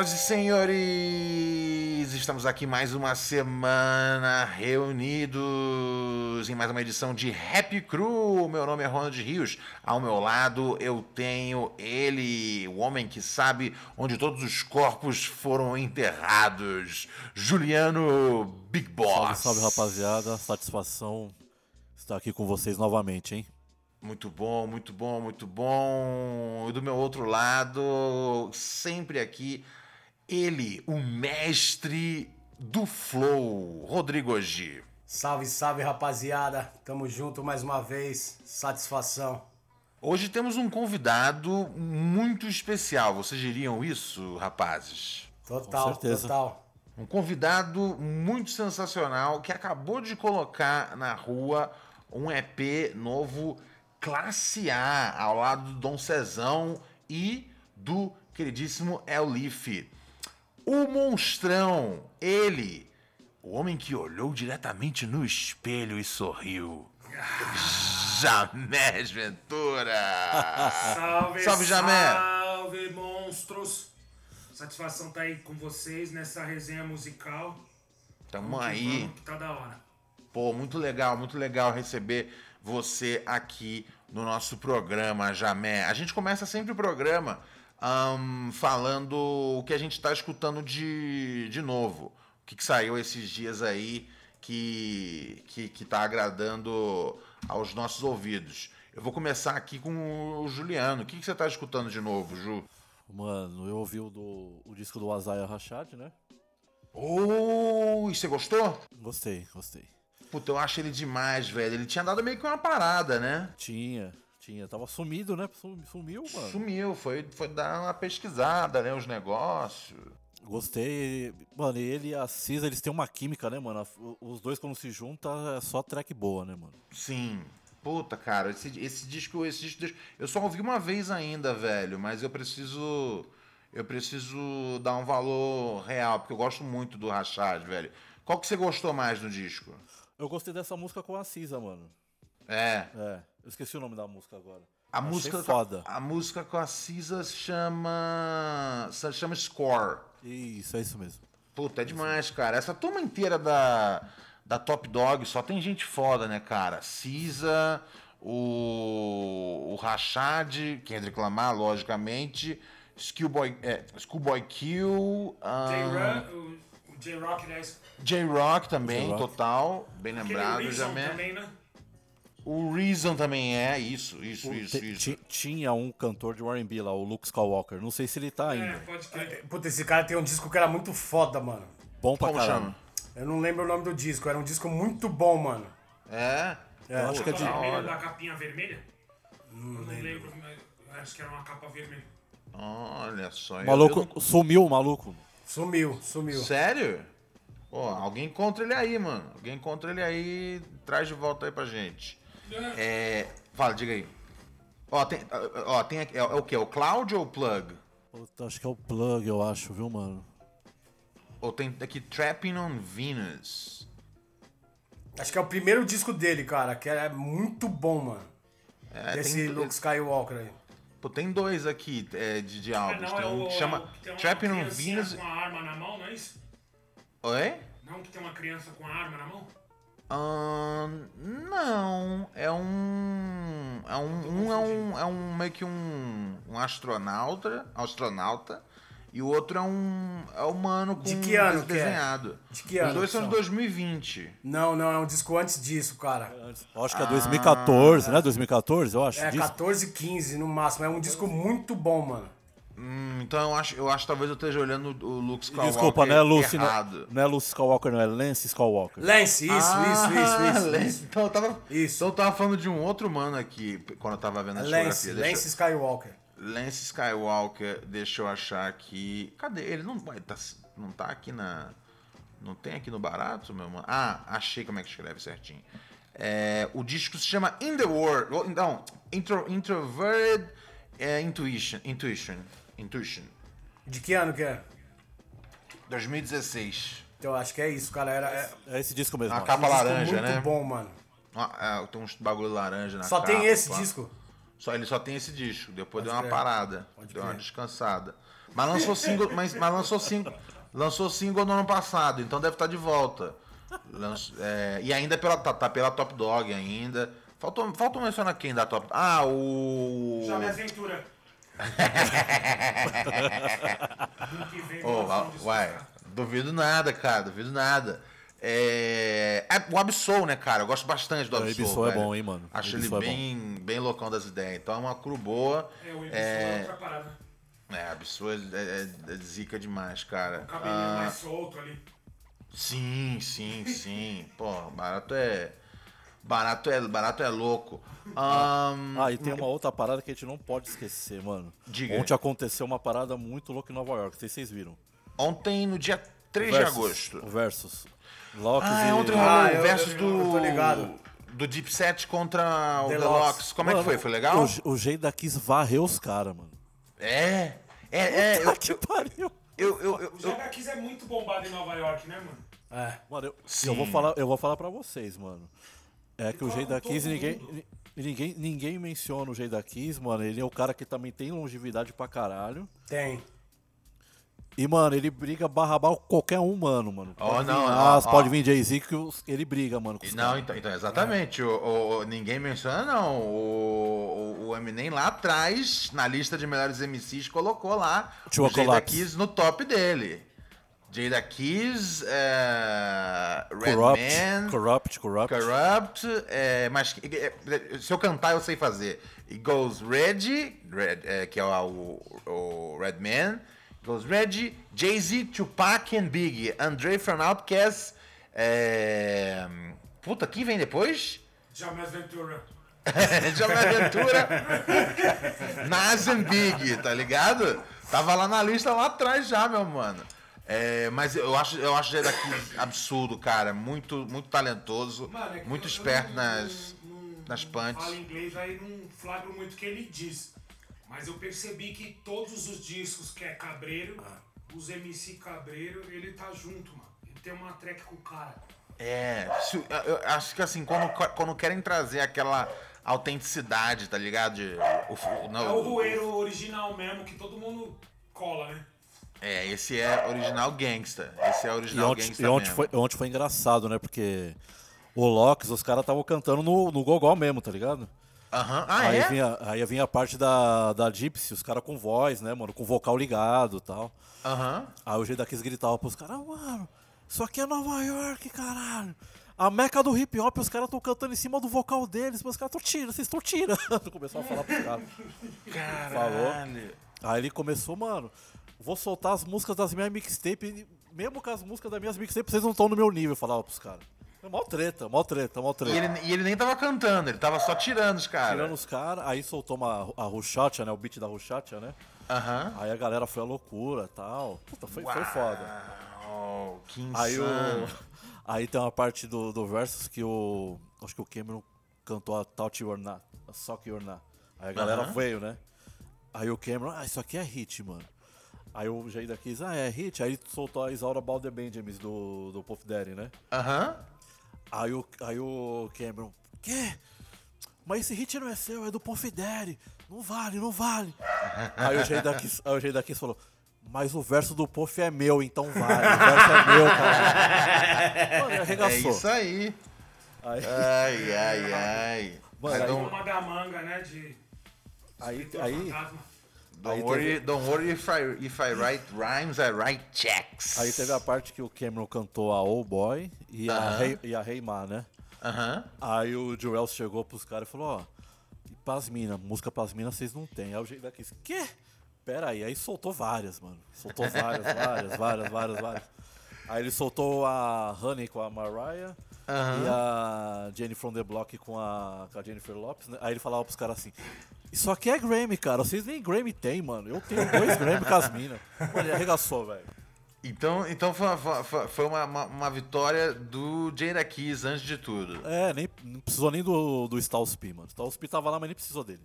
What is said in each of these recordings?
Senhoras e senhores, estamos aqui mais uma semana reunidos em mais uma edição de Happy Crew. Meu nome é Ronald Rios. Ao meu lado eu tenho ele, o homem que sabe onde todos os corpos foram enterrados, Juliano Big Boss. Salve, salve, rapaziada. Satisfação estar aqui com vocês novamente, hein? Muito bom, muito bom, muito bom. E do meu outro lado, sempre aqui, ele, o mestre do flow, Rodrigo G. Salve, salve, rapaziada. Tamo junto mais uma vez. Satisfação. Hoje temos um convidado muito especial. Vocês diriam isso, rapazes? Total, certeza. total. Um convidado muito sensacional que acabou de colocar na rua um EP novo classe A, ao lado do Dom Cezão e do queridíssimo El Leaf. O monstrão, ele, o homem que olhou diretamente no espelho e sorriu. Jamés Ventura! Salve, Salve, Jamé! Salve, monstros! Satisfação tá aí com vocês nessa resenha musical. Tamo Vamos aí. vamos, que tá da hora. Pô, muito legal, muito legal receber você aqui no nosso programa, Jamé. A gente começa sempre o programa ahn, falando o que a gente está escutando de, de novo. O que, que saiu esses dias aí que, que, que tá agradando aos nossos ouvidos. Eu vou começar aqui com o Juliano. O que, que você tá escutando de novo, Ju? Mano, eu ouvi o, do, o disco do Azaya Rashad, né? Oh, e você gostou? Gostei, gostei. Puta, eu acho ele demais, velho. Ele tinha dado meio que uma parada, né? Tinha, tinha. Tava sumido, né? Sum- Sumiu, mano. Sumiu, foi, foi dar uma pesquisada, né? Os negócios. Gostei. Mano, ele e a Cisa, eles têm uma química, né, mano? Os dois, quando se juntam, é só track boa, né, mano? Sim. Puta, cara, esse, esse disco, esse disco. Eu só ouvi uma vez ainda, velho, mas eu preciso. Eu preciso dar um valor real, porque eu gosto muito do Rachad, velho. Qual que você gostou mais do disco? Eu gostei dessa música com a Cisa, mano. É. É, eu esqueci o nome da música agora. A Achei música, foda. a música com a Cisa chama. se chama Score. Isso, é isso mesmo. Puta, é demais, cara. Essa turma inteira da, da Top Dog só tem gente foda, né, cara? Cisa, o, o Rashad, Kendrick Lamar, logicamente, Schoolboy, é, Schoolboy Q, ah, J-Rock, o, o J-Rock, né? J-Rock também, J-Rock. total, bem lembrado, já também, né? O Reason também é, isso, isso, isso, isso. ti- Tinha um cantor de R&B lá, o Luke Skywalker. Não sei se ele tá É, ainda. pode crer. Puta, esse cara tem um disco que era muito foda, mano. Bom pra Como caramba. chama? Eu não lembro o nome do disco, era um disco muito bom, mano. É? É, acho que é A de- vermelha da capinha vermelha? eu não lembro, mas eu acho que era uma capa vermelha. Olha só. eu- O maluco eu não- sumiu, o maluco. Sumiu, sumiu. Sério? Pô, alguém encontra ele aí, mano. Alguém encontra ele aí, traz de volta aí pra gente. É. Fala, diga aí. Ó, tem, ó, tem aqui, é, é o que? É o Cloud ou o Plug? Puta, acho que é o Plug, eu acho, viu, mano? Ou tem aqui Trapping on Venus? Acho que é o primeiro disco dele, cara, que é muito bom, mano. É, Desse tem, Luke Skywalker aí. pô, tem dois aqui é, de, de Ah, álbuns. não, tem é um o, que chama é o que tem uma Trapping on Venus. com a arma na mão, não é isso? Oi? Não que tem uma criança com a arma na mão? Ahn, não, é um. É um, um é um. É um meio que um, um astronauta. Astronauta. E o outro é um. É humano com De que ano que é? desenhado. De que Os ano dois são de são? 2020. Não, não, é um disco antes disso, cara. Eu acho que é 2014, né? 2014, eu acho. É Diz- 14, 15 no máximo. É um disco muito bom, mano. Hum, então eu acho, eu acho que talvez eu esteja olhando o Luke Skywalker Desculpa, não é Lucy, não, errado. não é Lucy Skywalker, não é Lance Skywalker. Lance, isso, Ah, isso, isso, isso, Lance. Então eu tava, Isso. Então eu tava falando de um outro mano aqui quando eu tava vendo a Lance, discografia. Deixa Lance Skywalker. Lance Skywalker, deixa eu achar aqui. Cadê ele? Não, vai, tá, não tá aqui na. Não tem aqui no barato, meu mano? Ah, achei como é que escreve certinho. É, o disco se chama In the World. Não, Intro, Introverted é, Intuition. Intuition. Intuition. De que ano que é? 2016. Então, acho que é isso, cara. Era, é É esse disco mesmo. A capa um disco laranja, muito né? bom, mano. Ah, é, tem uns bagulho laranja na Só capa, tem esse disco? Só, ele só tem esse disco. Depois deu uma crer. parada. Pode deu uma crer. descansada. Mas lançou single, mas, mas lançou single. Lançou single no ano passado, então deve estar de volta. Lanç- é, e ainda pela, tá, tá pela Top Dog ainda. Faltou, faltou mencionar quem da Top Ah, o. Já me aventura. Vamos uai, duvido nada, cara, duvido nada. É, é, o Absol, né, cara? Eu gosto bastante do O Absol. Absol é bom, hein, mano? Acho ele Absol é bem, bem loucão das ideias. Então é uma cru boa. É, o Ibis É, é outra parada. É, Absol é, é- é zica demais, cara. O cabelinho Ah, mais solto ali. sim, sim, sim. Pô, barato é. Barato é, barato é louco. Ahn, Ah, e tem uma outra parada que a gente não pode esquecer, mano. Diga. Ontem aconteceu uma parada muito louca em Nova York, não sei se vocês viram. Ontem, no dia 3 de Versus, agosto. O Versus. Locks Ah, e... é ontem rolou Ah, o eu- versus eu- do. eu tô ligado. Do Deep Set contra o Deluxe. Deluxe. Como é que Mano, foi? Foi legal? O, o jeito da Kiss varreu os caras, mano. É. É, é. Eu, Ah, que pariu. eu, eu, eu, O Kiss é muito bombado em Nova York, né, mano? É. Mano, eu, Sim. eu vou falar, eu vou falar pra vocês, mano. É que o com da Kiss, ninguém, ninguém, ninguém menciona o jeito da Kiss, mano. Ele é o cara que também tem longevidade pra caralho. Tem. E, mano, ele briga barra barra com qualquer um, mano, mano. Pode não, vir ó. pode vir Jay-Z, que os- ele briga, mano. Não, caras. então, então exatamente. O, o- o- ninguém menciona, não. O, o, Eminem lá atrás, na lista de melhores MCs, colocou lá Tio o Jada Colapse. Kiss no top dele. Jada Kiss, é, Corrupt, Redman, corrupt, corrupt. Corrupt, é, mas é, é, se eu cantar eu sei fazer. It goes Reggie, Red, é, que é o, o Redman. Goes Reggie, Jay-Z, Tupac and Biggie. Andre from Outkast. É, puta, quem vem depois? Já me aventura. Já me aventura. Nas and Big, tá ligado? Tava lá na lista lá atrás já, meu mano. É, mas eu acho, eu acho ele daqui absurdo, cara. Muito, muito talentoso, Mano, é muito eu- eu esperto não- nas, não- não- nas punts. Falo inglês, aí não flagro muito o que ele diz. Mas eu percebi que todos os discos que é Cabreiro, os MC Cabreiro, ele tá junto, mano. Ele tem uma track com o cara. É, eu acho que assim, quando, quando querem trazer aquela autenticidade, tá ligado? De- o- o- não, É o rueiro original mesmo, que todo mundo cola, né? É, esse é original gangsta. Esse é E original ontem, gangsta e ontem mesmo. foi, ontem foi engraçado, né? Porque o Locks, os caras estavam cantando no, no gogó mesmo, tá ligado? Aham. Ah, aí, é? vinha, aí vinha a parte da, da Gypsy, os caras com voz, né, mano? Com vocal ligado e tal. Aham. Aí o jeito daqueles gritava pros caras, mano, isso aqui é Nova York, caralho. A meca do hip hop, os caras estão cantando em cima do vocal deles, mas os caras estão tirando, vocês estão tirando. Começou a falar pros caras. Falou. Aí ele começou, mano, vou soltar as músicas das minhas mixtapes, mesmo com as músicas das minhas mixtapes, vocês não estão no meu nível, eu falava pros caras. É mó treta, mó treta, mó treta. E ele, e ele nem tava cantando, ele tava só tirando os caras. Tirando os caras, aí soltou uma, a Ruchacha, né? O beat da Ruchacha, né? Aham. Aí a galera foi a loucura e tal. Puta, foi, foi foda. Uau, que Aí o. insano. Aí tem uma parte do, do versus que o. Acho que o Cameron cantou a Touch or Not, a Sock or Not. Aí a galera Aham. veio, né? Aí o Cameron, ah, isso aqui é hit, mano. Aí o Jada quis, ah, é hit. Aí soltou a Isaura Balder Benjamins do, do Puff Daddy, né? Aham. Aí o, aí o Cameron, quê? Mas esse hit não é seu, é do Puff Daddy. Não vale, não vale. aí o Kiss, aí Jada Kiss falou, mas o verso do Puff é meu, então vale. O verso é meu, cara. Mano, É arregaçou. isso aí. Aí, Ai, ai, ai. Mano, aí- don't, Uma da manga, né? De. aí, aí, fantasma. Don't worry, teve- don't worry if I, if I write rhymes, I write checks. aí teve a parte que o Cameron cantou a Oh Boy e a, Aham. hey, e a Ma, né? Aham. Aí o Joel chegou pros caras e falou, ó, e pras minas, música pras minas vocês não tem. Aí o jeito daqui, quê? Pera aí, aí soltou várias, mano. Soltou várias, várias, várias, várias, várias. Aí ele soltou a Honey com a Mariah e a Jenny from the Block com a, com a Jennifer Lopes, né? Aí ele falava pros caras assim, isso aqui é Grammy, cara, vocês nem Grammy tem, mano. Eu tenho dois Grammy com as minas. Mano, ele arregaçou, velho. Então, então foi, uma- foi, foi uma, uma, uma vitória do Jada Keys antes de tudo. É, nem, não precisou nem do, do P, mano. Styles P tava lá, mas nem precisou dele.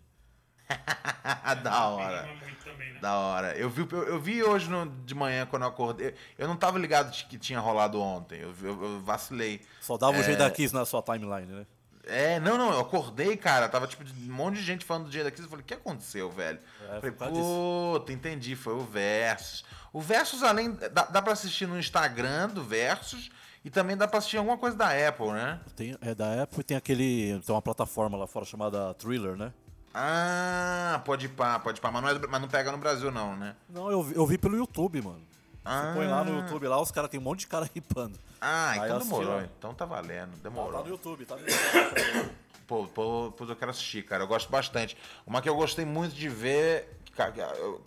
da hora. Também, né? Da hora. Eu vi, eu, eu vi hoje no- de manhã quando eu acordei. Eu não tava ligado de que tinha rolado ontem. Eu, eu- eu vacilei. Só dava o É. jeito da Kiss na sua timeline, né? É, não, não, eu acordei, cara. Tava tipo um monte de gente falando do dia daqui. Eu falei, o que aconteceu, velho? É, falei, puta, entendi, foi o Versus. O Versus, além. Dá, dá pra assistir no Instagram do Versus e também dá pra assistir alguma coisa da Apple, né? Tem, é da Apple e tem aquele. Tem uma plataforma lá fora chamada Thriller, né? Ah, pode ir pá, pode pá. Mas não, é mas não pega no Brasil, não, né? Não, eu, vi- eu vi pelo YouTube, mano. Ah. Você põe lá no YouTube lá, os caras tem um monte de cara ripando. Ah, Aí então eu assisti demorou. lá. Então tá valendo, Tá, demorou. no YouTube, tá no YouTube. Pô, pô, pô, eu quero assistir, cara. Eu gosto bastante. Uma que eu gostei muito de ver,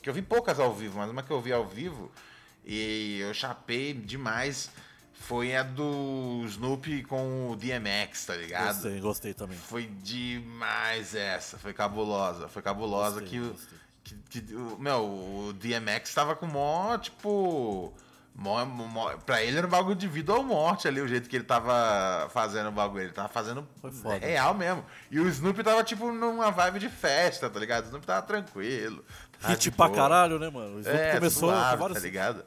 que eu vi poucas ao vivo, mas uma que eu vi ao vivo e eu chapei demais foi a do Snoopy com o DMX, tá ligado? gostei, gostei também. Foi demais essa, foi cabulosa, foi cabulosa Gostei, que, o- gostei. que, que meu, o DMX tava com mó, tipo, mó, mó, pra ele era um bagulho de vida ou morte ali, o jeito que ele tava fazendo o bagulho, ele tava fazendo real mesmo. E o Snoopy tava, tipo, numa vibe de festa, tá ligado? O Snoopy tava tranquilo. tava Hit pra boa. caralho, né, mano? O Snoop É, começou suave, vários. tá ligado?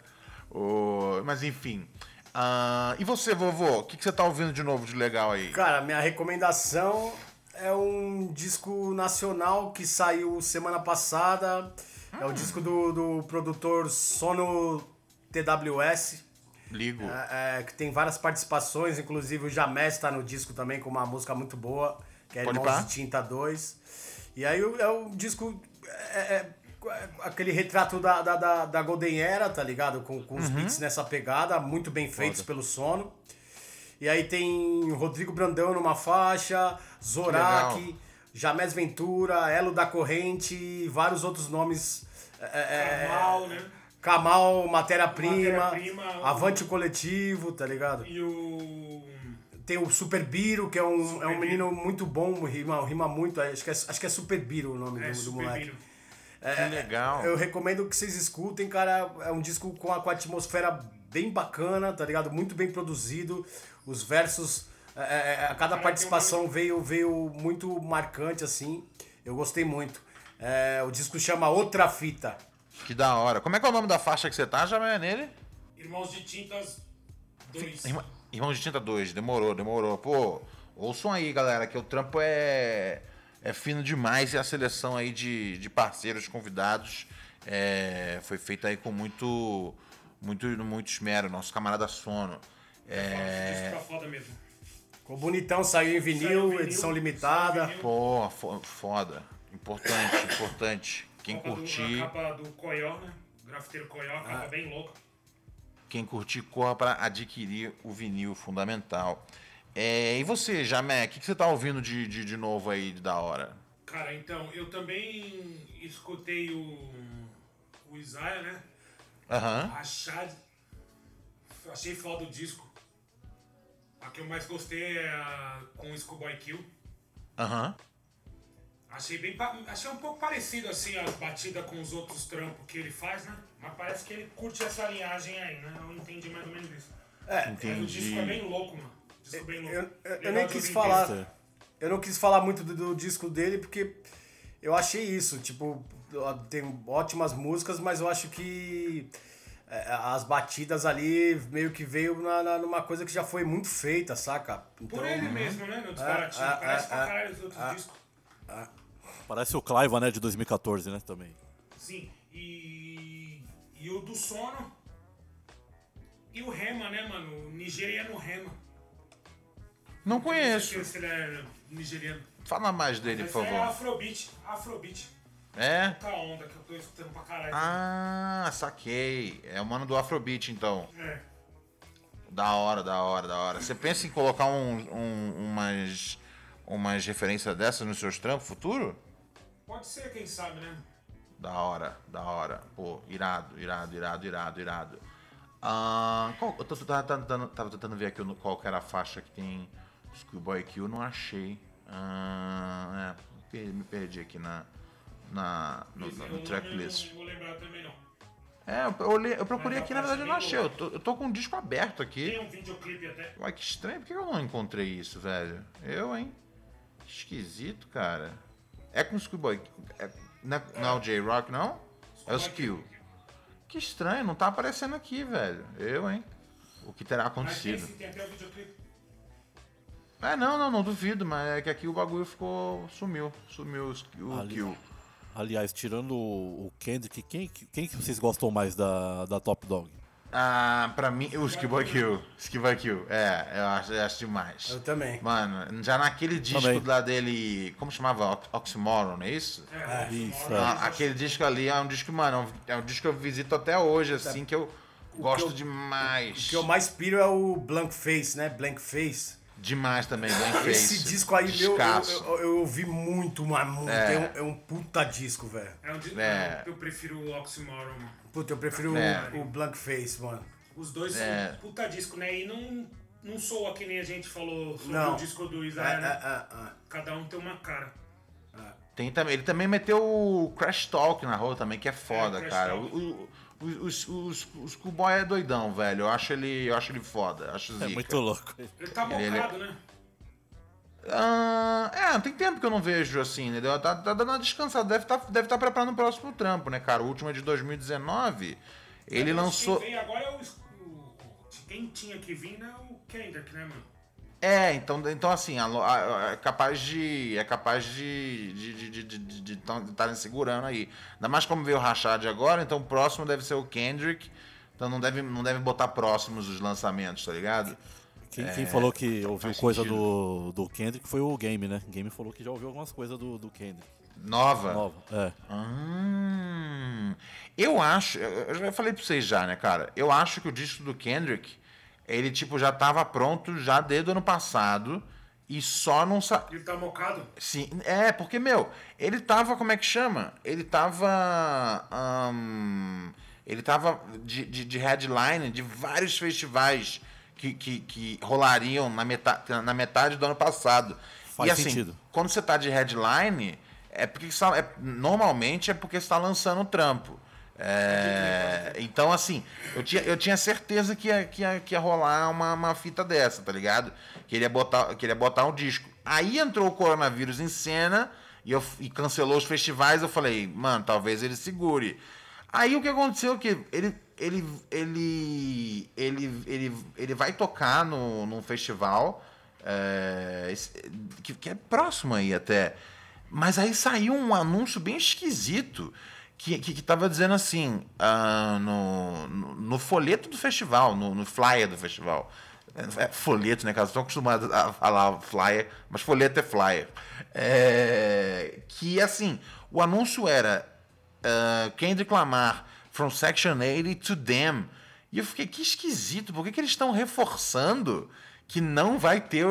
O- Mas enfim. Ah, e você, vovô? O que, que você tá ouvindo de novo de legal aí? Cara, minha recomendação é um disco nacional que saiu semana passada. É o disco do, do produtor Sono TWS. Ligo. É, é, que tem várias participações, inclusive o Jamés tá no disco também com uma música muito boa, que é Pode Irmãos de Tinta 2. E aí é o disco. É- é aquele retrato da, da, da, da Golden Era, tá ligado? Com, com os Uhum. beats nessa pegada, muito bem feitos pelo sono. E aí tem Rodrigo Brandão numa faixa, Zorak. Jamés Ventura, Elo da Corrente e vários outros nomes. é, é, Mal, né? Kamal, matéria-prima, o- Avante Coletivo, tá ligado? E o. Tem o Super Biro, que é um, Super é um Biro. menino muito bom, rima, rima muito, acho que é, acho que é Super Biro o nome É, do, do moleque. Biro. Que legal. Eu recomendo que vocês escutem, cara. É um disco com a, com a atmosfera bem bacana, tá ligado? Muito bem produzido. Os versos, é, é, a cada participação veio, veio muito marcante, assim. Eu gostei muito. É, o disco chama Outra Fita. Que da hora. Como é que é o nome da faixa que você tá, já é nele? Irmãos de Tintas 2. Irmã- Irmão de Tinta 2, demorou, demorou. Pô, ouçam aí, galera, que o trampo é, é fino demais e a seleção aí de, de parceiros convidados é, foi feita aí com muito, muito, muito esmero. Nosso camarada Sono. É... É, tá foda mesmo. Ficou bonitão, saiu em vinil, Saiu vinil, edição limitada. vinil. pô, fo- foda. Importante, importante. Quem Capa do- curtir, a capa do Coió, né? Grafiteiro Coió, a capa bem louca. quem curtir, corra para adquirir o vinil fundamental. É, e você, Jamé, o que, que você tá ouvindo de, de, de novo aí da hora? Cara, então, eu também escutei o, o Isaiah, né? Aham. Achar, achei foda o disco. A que eu mais gostei é a com o Schoolboy Kill. Aham. Achei bem. Achei um pouco parecido assim as batidas com os outros trampos que ele faz, né? Mas parece que ele curte essa linhagem aí, né? Eu entendi mais ou menos isso. É, Mas o disco é bem louco, mano. O disco é bem louco. eu, eu- nem quis falar. Eu não quis falar muito do, do disco dele porque eu achei isso. Tipo, tem ótimas músicas, mas eu acho que é, as batidas ali meio que veio na, na- numa coisa que já foi muito feita, saca? Então, Por ele mesmo, né? No desbaratinho. ah, Parece pra ah, caralho os outros discos. Parece o Clive, né, de 2014, né, também. Sim. E. E o do sono. E o Rema, né, mano? O nigeriano Rema. Não Não conheço. sei se ele é nigeriano. Fala mais dele, Mas por é favor. Afrobeat. Afrobeat. É? Tá onda que eu tô escutando pra caralho. Ah, saquei. É o mano do Afrobeat, então. É. Da hora, da hora, da hora. Você pensa em colocar um, um- umas, umas referências dessas nos seus trampos futuro? Pode ser, quem sabe, né? Da hora, da hora. Pô, irado, irado, irado, irado, irado. Ah, qual, eu tô, tava, tentando, tava tentando ver aqui qual que era a faixa que tem Schoolboy Q, não achei. Ah, é, me perdi aqui na, na, no, Mas no, eu no tracklist. Não vou lembrar também, não. É, eu, eu olhei- eu procurei Mas aqui, na verdade eu não achei. Eu tô, eu tô com o disco aberto aqui. Tem um videoclipe até. Uai, que estranho, por que eu não encontrei isso, velho? Eu, hein? Que esquisito, cara. É com o Schoolboy. É, não, é, não é o J-Rock, não? É o Skill. Que estranho, não tá aparecendo aqui, velho. Eu, hein? O que terá Mas acontecido? sim, tem até o videoclipe. É, não, não, não duvido, mas é que aqui o bagulho ficou. sumiu. Sumiu o, o Ali. kill. Aliás, tirando o o Kendrick, quem, quem que vocês gostam mais da, da Top Dog? Ah, pra mim, o Skiboy Kill. Skiboy Kill. É, eu acho, eu acho demais. Eu também. Mano, já naquele disco Também. lá dele. Como chamava? Ox- Oxymoron, não é isso? É, Isso, é. Ah, aquele disco ali é um disco, mano, é um- é disco que eu visito até hoje, assim, que eu gosto eu- demais. O que eu mais piro é o Blank Face, né? Blank Face. Demais também, bem feito. Esse disco aí, meu, eu, eu, ouvi muito, mas muito. É. É, um, é um puta disco, velho. É um di- É. Eu prefiro o Oxymoron. Puta, eu prefiro É. o, o Blank Face, mano. Os dois É. são puta disco, né? E não, não soa que nem a gente falou sobre Não. o disco do Israel, é, né? é, é. Cada um tem uma cara. Tem também, ele também meteu o Crash Talk na rua também, que é foda, cara. Talk. O, o, o, os- os- o Schoolboy é doidão, velho. Eu acho ele, eu acho ele foda. Acho É zica. muito louco. Ele tá Ele- ele- né? Ah, é, tem tempo que eu não vejo assim, entendeu? Tá, tá dando uma descansada. Deve estar deve tá preparando o próximo trampo, né, cara? O último é de 2019. Ele Mas lançou. Quem vem agora é o, Quem tinha que vir é o Kendrick, né, mano? É, então, então assim, a a- é capaz de. É capaz de de de de- de- de estarem segurando aí. Ainda mais como veio o Rashad agora, então o próximo deve ser o Kendrick. Então não deve, não deve botar próximos os lançamentos, tá ligado? Quem, quem falou que ouviu coisa sentido. do, do Kendrick foi o Game, né? O Game falou que já ouviu algumas coisas do, do Kendrick. Nova. Nova. É. Hum, eu acho, eu já falei pra vocês já, né, cara? Eu acho que o disco do Kendrick, ele tipo já tava pronto já desde o ano passado e só não sa... Ele tá mocado. Sim, é, porque, meu, ele tava, como é que chama? Ele tava. ahn, ele tava de, de, de headline de vários festivais que, que, que rolariam na metade, na metade do ano passado. Faz e assim, sentido. quando você tá de headline, é porque você tá- é- normalmente é porque você tá lançando o trampo. É, então, assim, eu tinha, eu tinha certeza que ia, que ia, que ia rolar uma, uma fita dessa, tá ligado? Que ele ia botar, que ele ia botar um disco. Aí entrou o coronavírus em cena e, eu, e cancelou os festivais. Eu falei, mano, talvez ele segure. Aí o que aconteceu é que ele, ele, ele, ele, ele, ele vai tocar no, num festival é, que, que é próximo aí até. Mas aí saiu um anúncio bem esquisito que, que, que tava dizendo assim, ah, no, no, no folheto do festival, no, no flyer do festival. É, é folheto, né, cara? Estou acostumado a falar flyer, mas folheto é flyer. É, que assim, o anúncio era uh, Kendrick Lamar, From Section 80 to Them. E eu fiquei, que esquisito, por que, que eles estão reforçando que não vai ter.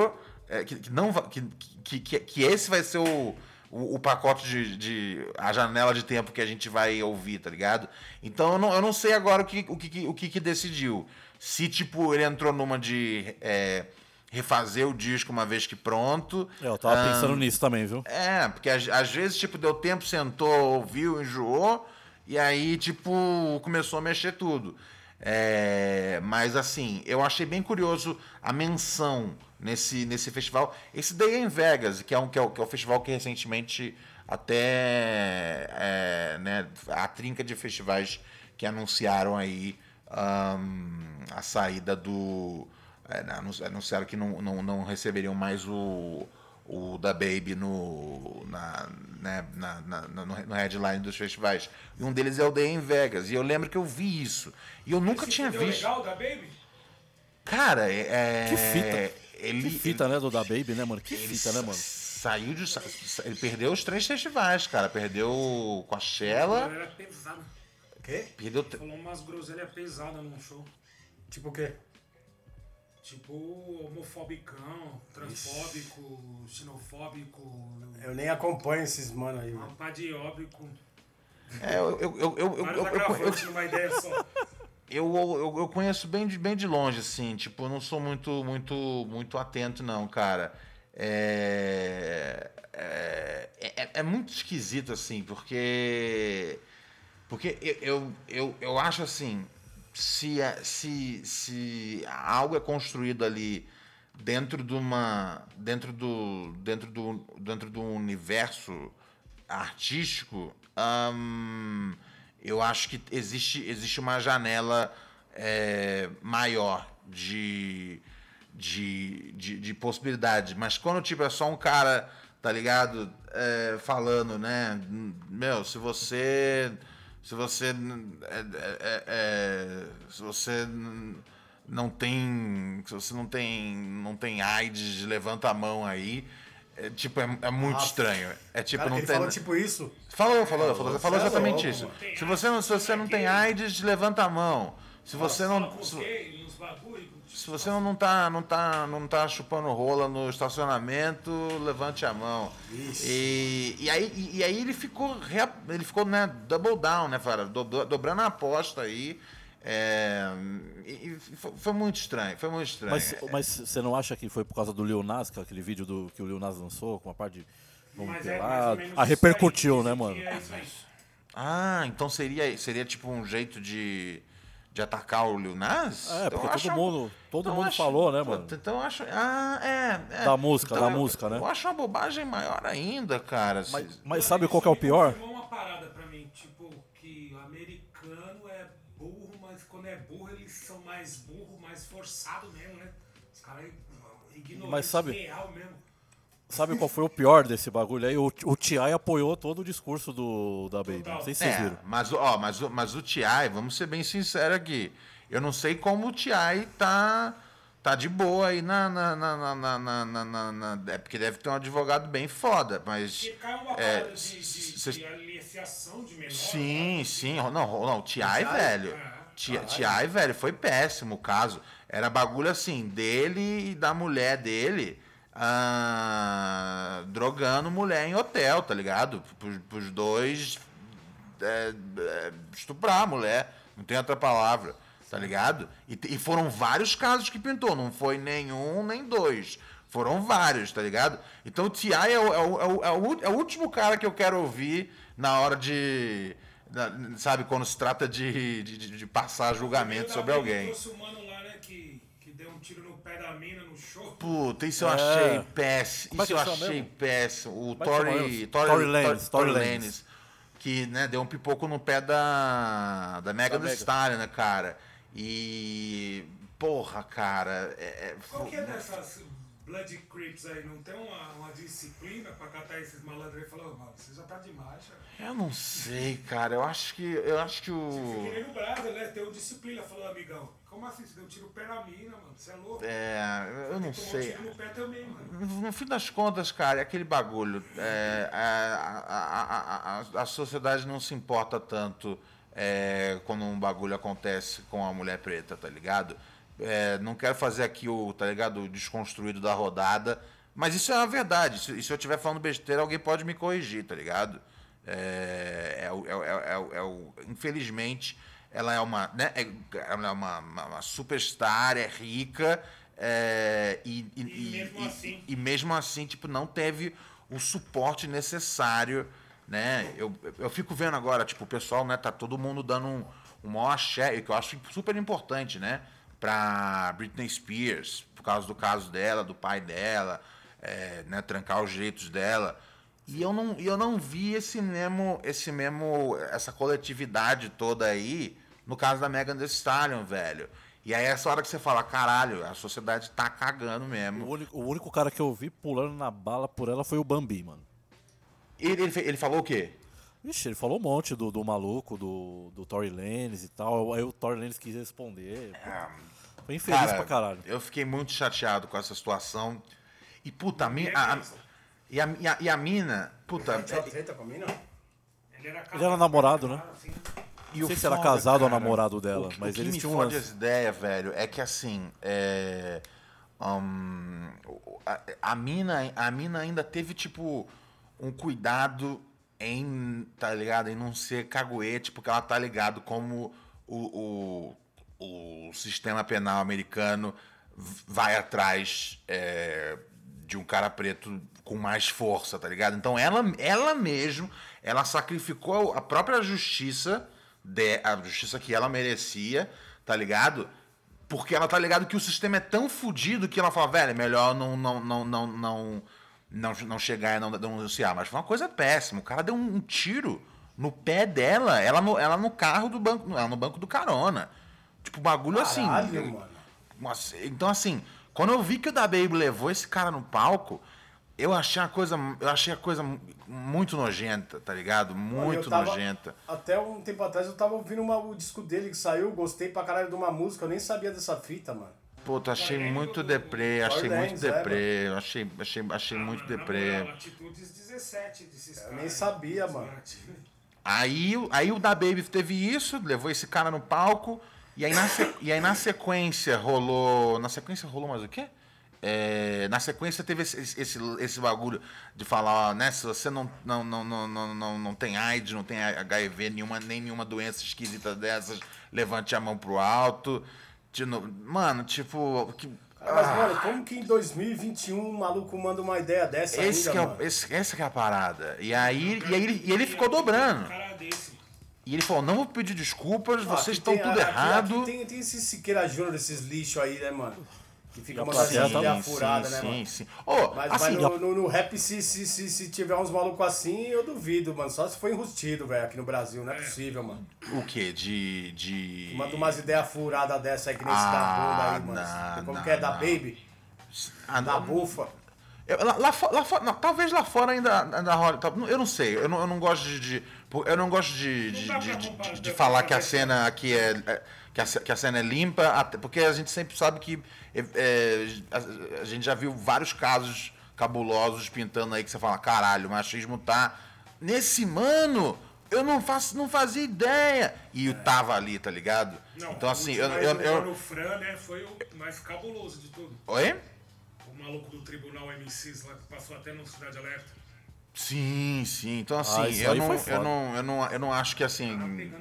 é, que, que não que, que, que esse vai ser o, o, o pacote de, de. a janela de tempo que a gente vai ouvir, tá ligado? Então eu não, eu não sei agora o que, o que, o que, que decidiu. Se, tipo, ele entrou numa de. é, refazer o disco uma vez que pronto. É, eu tava Ahn, pensando nisso também, viu? é, porque às vezes, tipo, deu tempo, sentou, ouviu, enjoou, e aí, tipo, começou a mexer tudo. É, mas, assim, eu achei bem curioso a menção nesse, nesse festival. Esse Day em Vegas, que é, um, que, é o, que é o festival que recentemente até é, né, a trinca de festivais que anunciaram aí ahn, a saída do. é, anun- anunciaram que não, não, não receberiam mais o, o da Baby no, na, né, na, na- no, no headline dos festivais. E um deles é o Day em Vegas. E eu lembro que eu vi isso. E eu nunca Esse tinha vídeo visto. legal da Baby? Cara, é. Que fita. ele. Que fita, né, do da Baby, né, mano? Que ele fita, né, mano? Saiu de. sa- sa- Ele perdeu os três festivais, cara. Perdeu com a Shella. Era pesada. Quê? Perdeu. Falou umas groselhas pesadas num show. Tipo o quê? Tipo, homofobicão, transfóbico, xenofóbico, Eu nem acompanho esses mano aí, mano. apadióbico. É, eu, eu, eu, eu, eu, eu- eu- eu, eu, eu conheço bem de, bem de longe, assim. Tipo, eu não sou muito, muito, muito atento, não, cara. É, é, é, é muito esquisito, assim, porque. Porque eu, eu, eu, eu acho assim, se, é- se, se algo é construído ali dentro de uma. dentro do. dentro do, dentro do universo artístico, eu acho que existe, existe uma janela é, maior de, de, de, de possibilidade. Mas quando tipo, é só um cara, tá ligado? É, falando, né? Meu, se você. Se você. é, é, é, se você não tem. Se você não tem. não tem AIDS, levanta a mão aí. É, tipo, é, é muito estranho. É tipo, Cara, não ele tem. falou tipo isso? Falou, falou, falou, falou é exatamente isso. Se você, não, se você não tem AIDS, levanta a mão. Se você não. Se, se você não tá, não, tá, não tá chupando rola no estacionamento, levante a mão. E, e, aí, e, e aí ele ficou, ele ficou né, double down, né, cara? Do- do- dobrando a aposta aí. É, e, e foi, foi muito estranho, foi muito estranho. Mas, mas você não acha que foi por causa do Lil Nas, que é aquele vídeo do, que o Lil Nas lançou, com a parte de vamos Mas é mais ou pelado? menos Ah, isso repercutiu, aí, né, mano? é isso aí. Ah, então seria, seria tipo um jeito de, de atacar o Lil Nas? É, porque Eu acho todo mundo, todo Então mundo acho- falou, né, mano? Então eu acho. Ah, é. é. Da música, Então da eu- música, né? Eu acho uma bobagem maior ainda, cara. Mas, Se- mas sabe qual que é o pior? Uma parada pra mim, tipo, que americano é burro, mas quando é burro eles são mais burro, mais forçado mesmo, né? Os caras ignorantes Mas sabe- real mesmo. Sabe qual foi o pior desse bagulho aí? O, o T.I. apoiou todo o discurso do, da Baby. Não sei se vocês É, viram. mas, ó, mas, o- mas o T.I., vamos ser bem sinceros aqui. Eu não sei como o T.I. tá, tá de boa aí na, na, na, na, na, na- na- É porque deve ter um advogado bem foda, mas. E cai uma é, de, de, cês- de aliciação de menor. Sim, sim. Não, não, o T.I., velho. T.I., T.I., velho, foi péssimo o caso. Era bagulho assim, dele e da mulher dele ah, drogando mulher em hotel, tá ligado? Pros, pros dois é, é, estuprar a mulher. Não tem outra palavra, tá ligado? E, e foram vários casos que pintou, não foi nenhum nem dois. Foram vários, tá ligado? Então o T.I. é o, é, o, é, o, é, o, é o último cara que eu quero ouvir na hora de. na- sabe, quando se trata de, de, de- de passar julgamento sobre alguém. Trouxe o mano lá, né, que, que deu um tiro no pé da mina no show. Puta, isso eu É. achei péssimo. Como é Isso que eu achei mesmo? péssimo. O é Tory? Tory, Tory Lanez, Tory Tory Lanez, que né, deu um pipoco no pé da, da Mega Da do Megan. Stallion, né, cara? E. Porra, cara. É, é- Qual que é dessas Blood Crips aí? Não tem uma, uma disciplina pra catar esses malandros aí e falar, "Ô, mano, você já tá demais, cara. eu não sei, cara. Eu acho que. Eu acho que o. nem no Brasil, né? Tem um disciplina, falou, amigão. Como assim? Você deu um tiro no pé da mina, mano? Você é louco? É, eu não Tomou um sei. tiro no pé também, mano. No fim das contas, cara, é aquele bagulho. é, a, a, a, a, a sociedade não se importa tanto é, quando um bagulho acontece com a mulher preta, tá ligado? É, não quero fazer aqui o, tá ligado, o desconstruído da rodada, mas isso é a verdade. Se, e se eu estiver falando besteira, alguém pode me corrigir, tá ligado? É, é, é, é, é infelizmente, ela é uma, né, é, ela é uma, uma, uma superstar, é rica, é, e, e- E mesmo assim. e mesmo assim, tipo, não teve o suporte necessário, né? Eu, eu fico vendo agora, tipo, o pessoal, né, tá todo mundo dando um, um maior axé, e que eu acho super importante, né? Pra Britney Spears, por causa do caso dela, do pai dela, é, né, trancar os jeitos dela. E eu não, e eu não vi esse mesmo, esse mesmo, essa coletividade toda aí no caso da Megan Thee Stallion, velho. E aí é essa hora que você fala, caralho, a sociedade tá cagando O mesmo. único, o único cara que eu vi pulando na bala por ela foi o Bambi, mano. Ele, ele, ele falou o quê? Vixe, ele falou um monte do, do maluco, do, do Tory Lanez e tal. Aí o Tory Lanez quis responder. Ah, Tô infeliz Cara, pra caralho. Eu fiquei muito chateado com essa situação. E, puta, a mina. A, a- e, a, e, a, e a mina, puta. Tinha treta com a mina? Ele era, Ele era namorado, né? Assim, Não o sei se era foda, casado ou cara, namorado dela, o mas o que eles me tinham um fode lance. essa ideia, velho, é que assim, é, hum, a, a mina, a mina ainda teve tipo um cuidado em, tá ligado, em não ser caguete, porque ela tá ligado como o, o, o sistema penal americano vai atrás é, de um cara preto com mais força, tá ligado? Então ela, ela mesmo, ela sacrificou a própria justiça, de, a justiça que ela merecia, tá ligado? Porque ela tá ligado que o sistema é tão fodido que ela fala, velho, é melhor não, não, não, não, não, não, não chegar e não denunciar. Mas foi uma coisa péssima. O cara deu um, um tiro no pé dela, ela no, ela no carro do banco, ela no banco do carona. Tipo, bagulho assim. Caralho, mano. Nossa, então, assim, quando eu vi que o da Baby levou esse cara no palco, eu achei a coisa, eu achei a coisa muito nojenta, tá ligado? Muito Eu tava- nojenta. Até um tempo atrás eu tava ouvindo uma- o disco dele que saiu, gostei pra caralho de uma música, eu nem sabia dessa fita, mano. Puta, achei Flamengo muito deprê, achei muito é, deprê, eu achei, achei, achei muito na deprê. moral, Atitudes 17 desses Eu caras. nem sabia, mano. Aí, o- aí o da Baby teve isso, levou esse cara no palco, e aí na, e aí na sequência rolou. Na sequência rolou mais o quê? É, na sequência teve esse, esse, esse bagulho de falar, ó, né? Se você não, não, não, não, não, não, não tem AIDS, não tem HIV, nenhuma, nem nenhuma doença esquisita dessas, levante a mão pro alto. De novo, mano, tipo. que- Mas, mano, como que em 2021 um maluco manda uma ideia dessa esse ainda, que é, mano? o- esse, essa que é a parada. E aí, e aí ele, e ele ficou dobrando. Cara desse. E ele falou: não vou pedir desculpas, Ó, vocês estão tem- tudo aqui- errado. Aqui tem, tem esse Siqueira Júnior, esses lixos aí, né, mano? Que fica a mandando plateia essas tá- ideias sim, furadas, sim, né, sim, mano? sim. Ô, Mas, assim, mas no, no- no rap, se, se, se, se tiver uns malucos assim, eu duvido, mano. Só se for enrustido, velho, aqui no Brasil. Não é possível, mano. o quê? De. de... Manda umas ideias furadas dessa aí, que nem esse da Ah, bunda aí, mano. não, Como não, que é? Da não. Baby? Ah, Da bufa? Lá, lá, lá não, talvez lá fora ainda, ainda role. tá- Eu não sei. Eu não, eu não gosto de. de- eu não gosto de, de, de, de- de falar que a cena aqui é. é- Que a, que a cena é limpa, até- porque a gente sempre sabe que é, é, a, a gente já viu vários casos cabulosos pintando aí que você fala, caralho, o machismo tá nesse mano. Eu não faço, não fazia ideia. E eu tava ali, tá ligado? Não, então assim, o eu, eu, eu- o Fran, né, foi o mais cabuloso de tudo. Oi? O maluco do tribunal MCs lá que passou até no Cidade Alerta. Sim, sim. Então assim, isso eu, não, eu, não, eu, não, eu não acho que assim. Tá.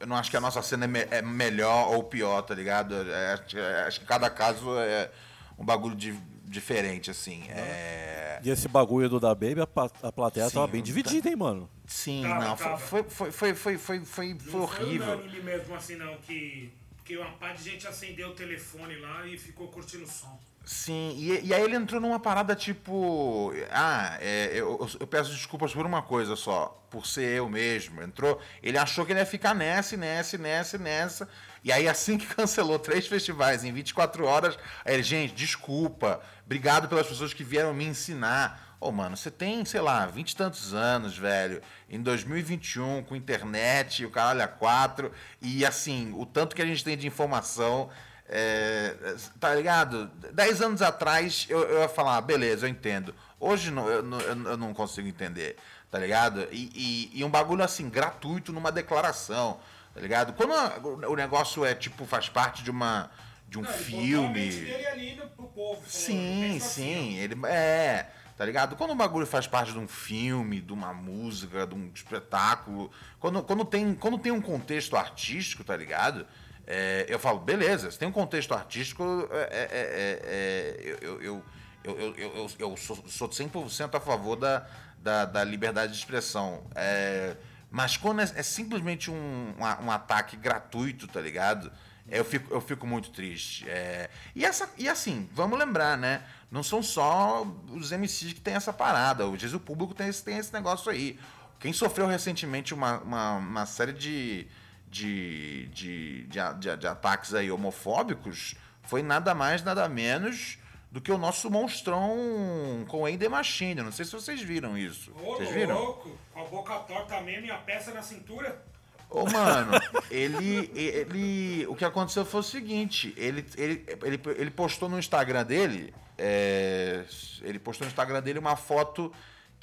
Eu não acho que a nossa cena é, me- é melhor ou pior, tá ligado? É, acho, é, acho que cada caso é um bagulho di- diferente, assim. É... E esse bagulho do da Baby, a, a plateia Sim, tava bem tá. dividida, hein, mano? Sim, Tava, não, tava. foi, foi, foi, foi, foi, foi, foi Não foi horrível. mesmo assim, não, que, que uma parte de gente acendeu o telefone lá e ficou curtindo o som. Sim, e, e aí ele entrou numa parada tipo. Ah, é, eu, eu peço desculpas por uma coisa só, por ser eu mesmo. Entrou. Ele achou que ele ia ficar nessa, nessa, nessa, nessa. E aí, assim que cancelou três festivais em 24 horas, aí ele, gente, desculpa. Obrigado pelas pessoas que vieram me ensinar. Ô, mano, você tem, sei lá, vinte e tantos anos, velho. Em 2021, com internet, o caralho a quatro. E assim, o tanto que a gente tem de informação. É, tá ligado? Dez anos atrás eu, eu ia falar, beleza, eu entendo. Hoje não, eu, não- eu, eu não consigo entender, tá ligado? E, e- e um bagulho assim, gratuito numa declaração, tá ligado? Quando a- o negócio é tipo, faz parte de uma de um Não, ele filme. dele ali pro povo. Sim, assim, sim, ele é, tá ligado? Quando o bagulho faz parte de um filme, de uma música, de um espetáculo, quando, quando, tem, quando tem um contexto artístico, tá ligado? É, eu falo, beleza, se tem um contexto artístico, é, é, é, é, eu, eu, eu, eu, eu, eu, sou, sou 100% a favor da, da, da liberdade de expressão. É, mas quando é, é simplesmente um, um, um ataque gratuito, tá ligado? É, Eu fico, eu fico muito triste. É, e, essa, e assim, vamos lembrar, né? Não são só os MCs que tem essa parada. Às vezes o público tem esse, tem esse negócio aí. Quem sofreu recentemente uma, uma, uma série de, de, de, de, de, ataques aí homofóbicos foi nada mais, nada menos do que o nosso monstrão com o The Machine. Não sei se vocês viram isso. Ô, Vocês viram? louco, com a boca torta mesmo e a peça na cintura. Ô, mano, ele, ele. O que aconteceu foi o seguinte: ele, ele, ele, ele postou no Instagram dele. é, ele postou no Instagram dele uma foto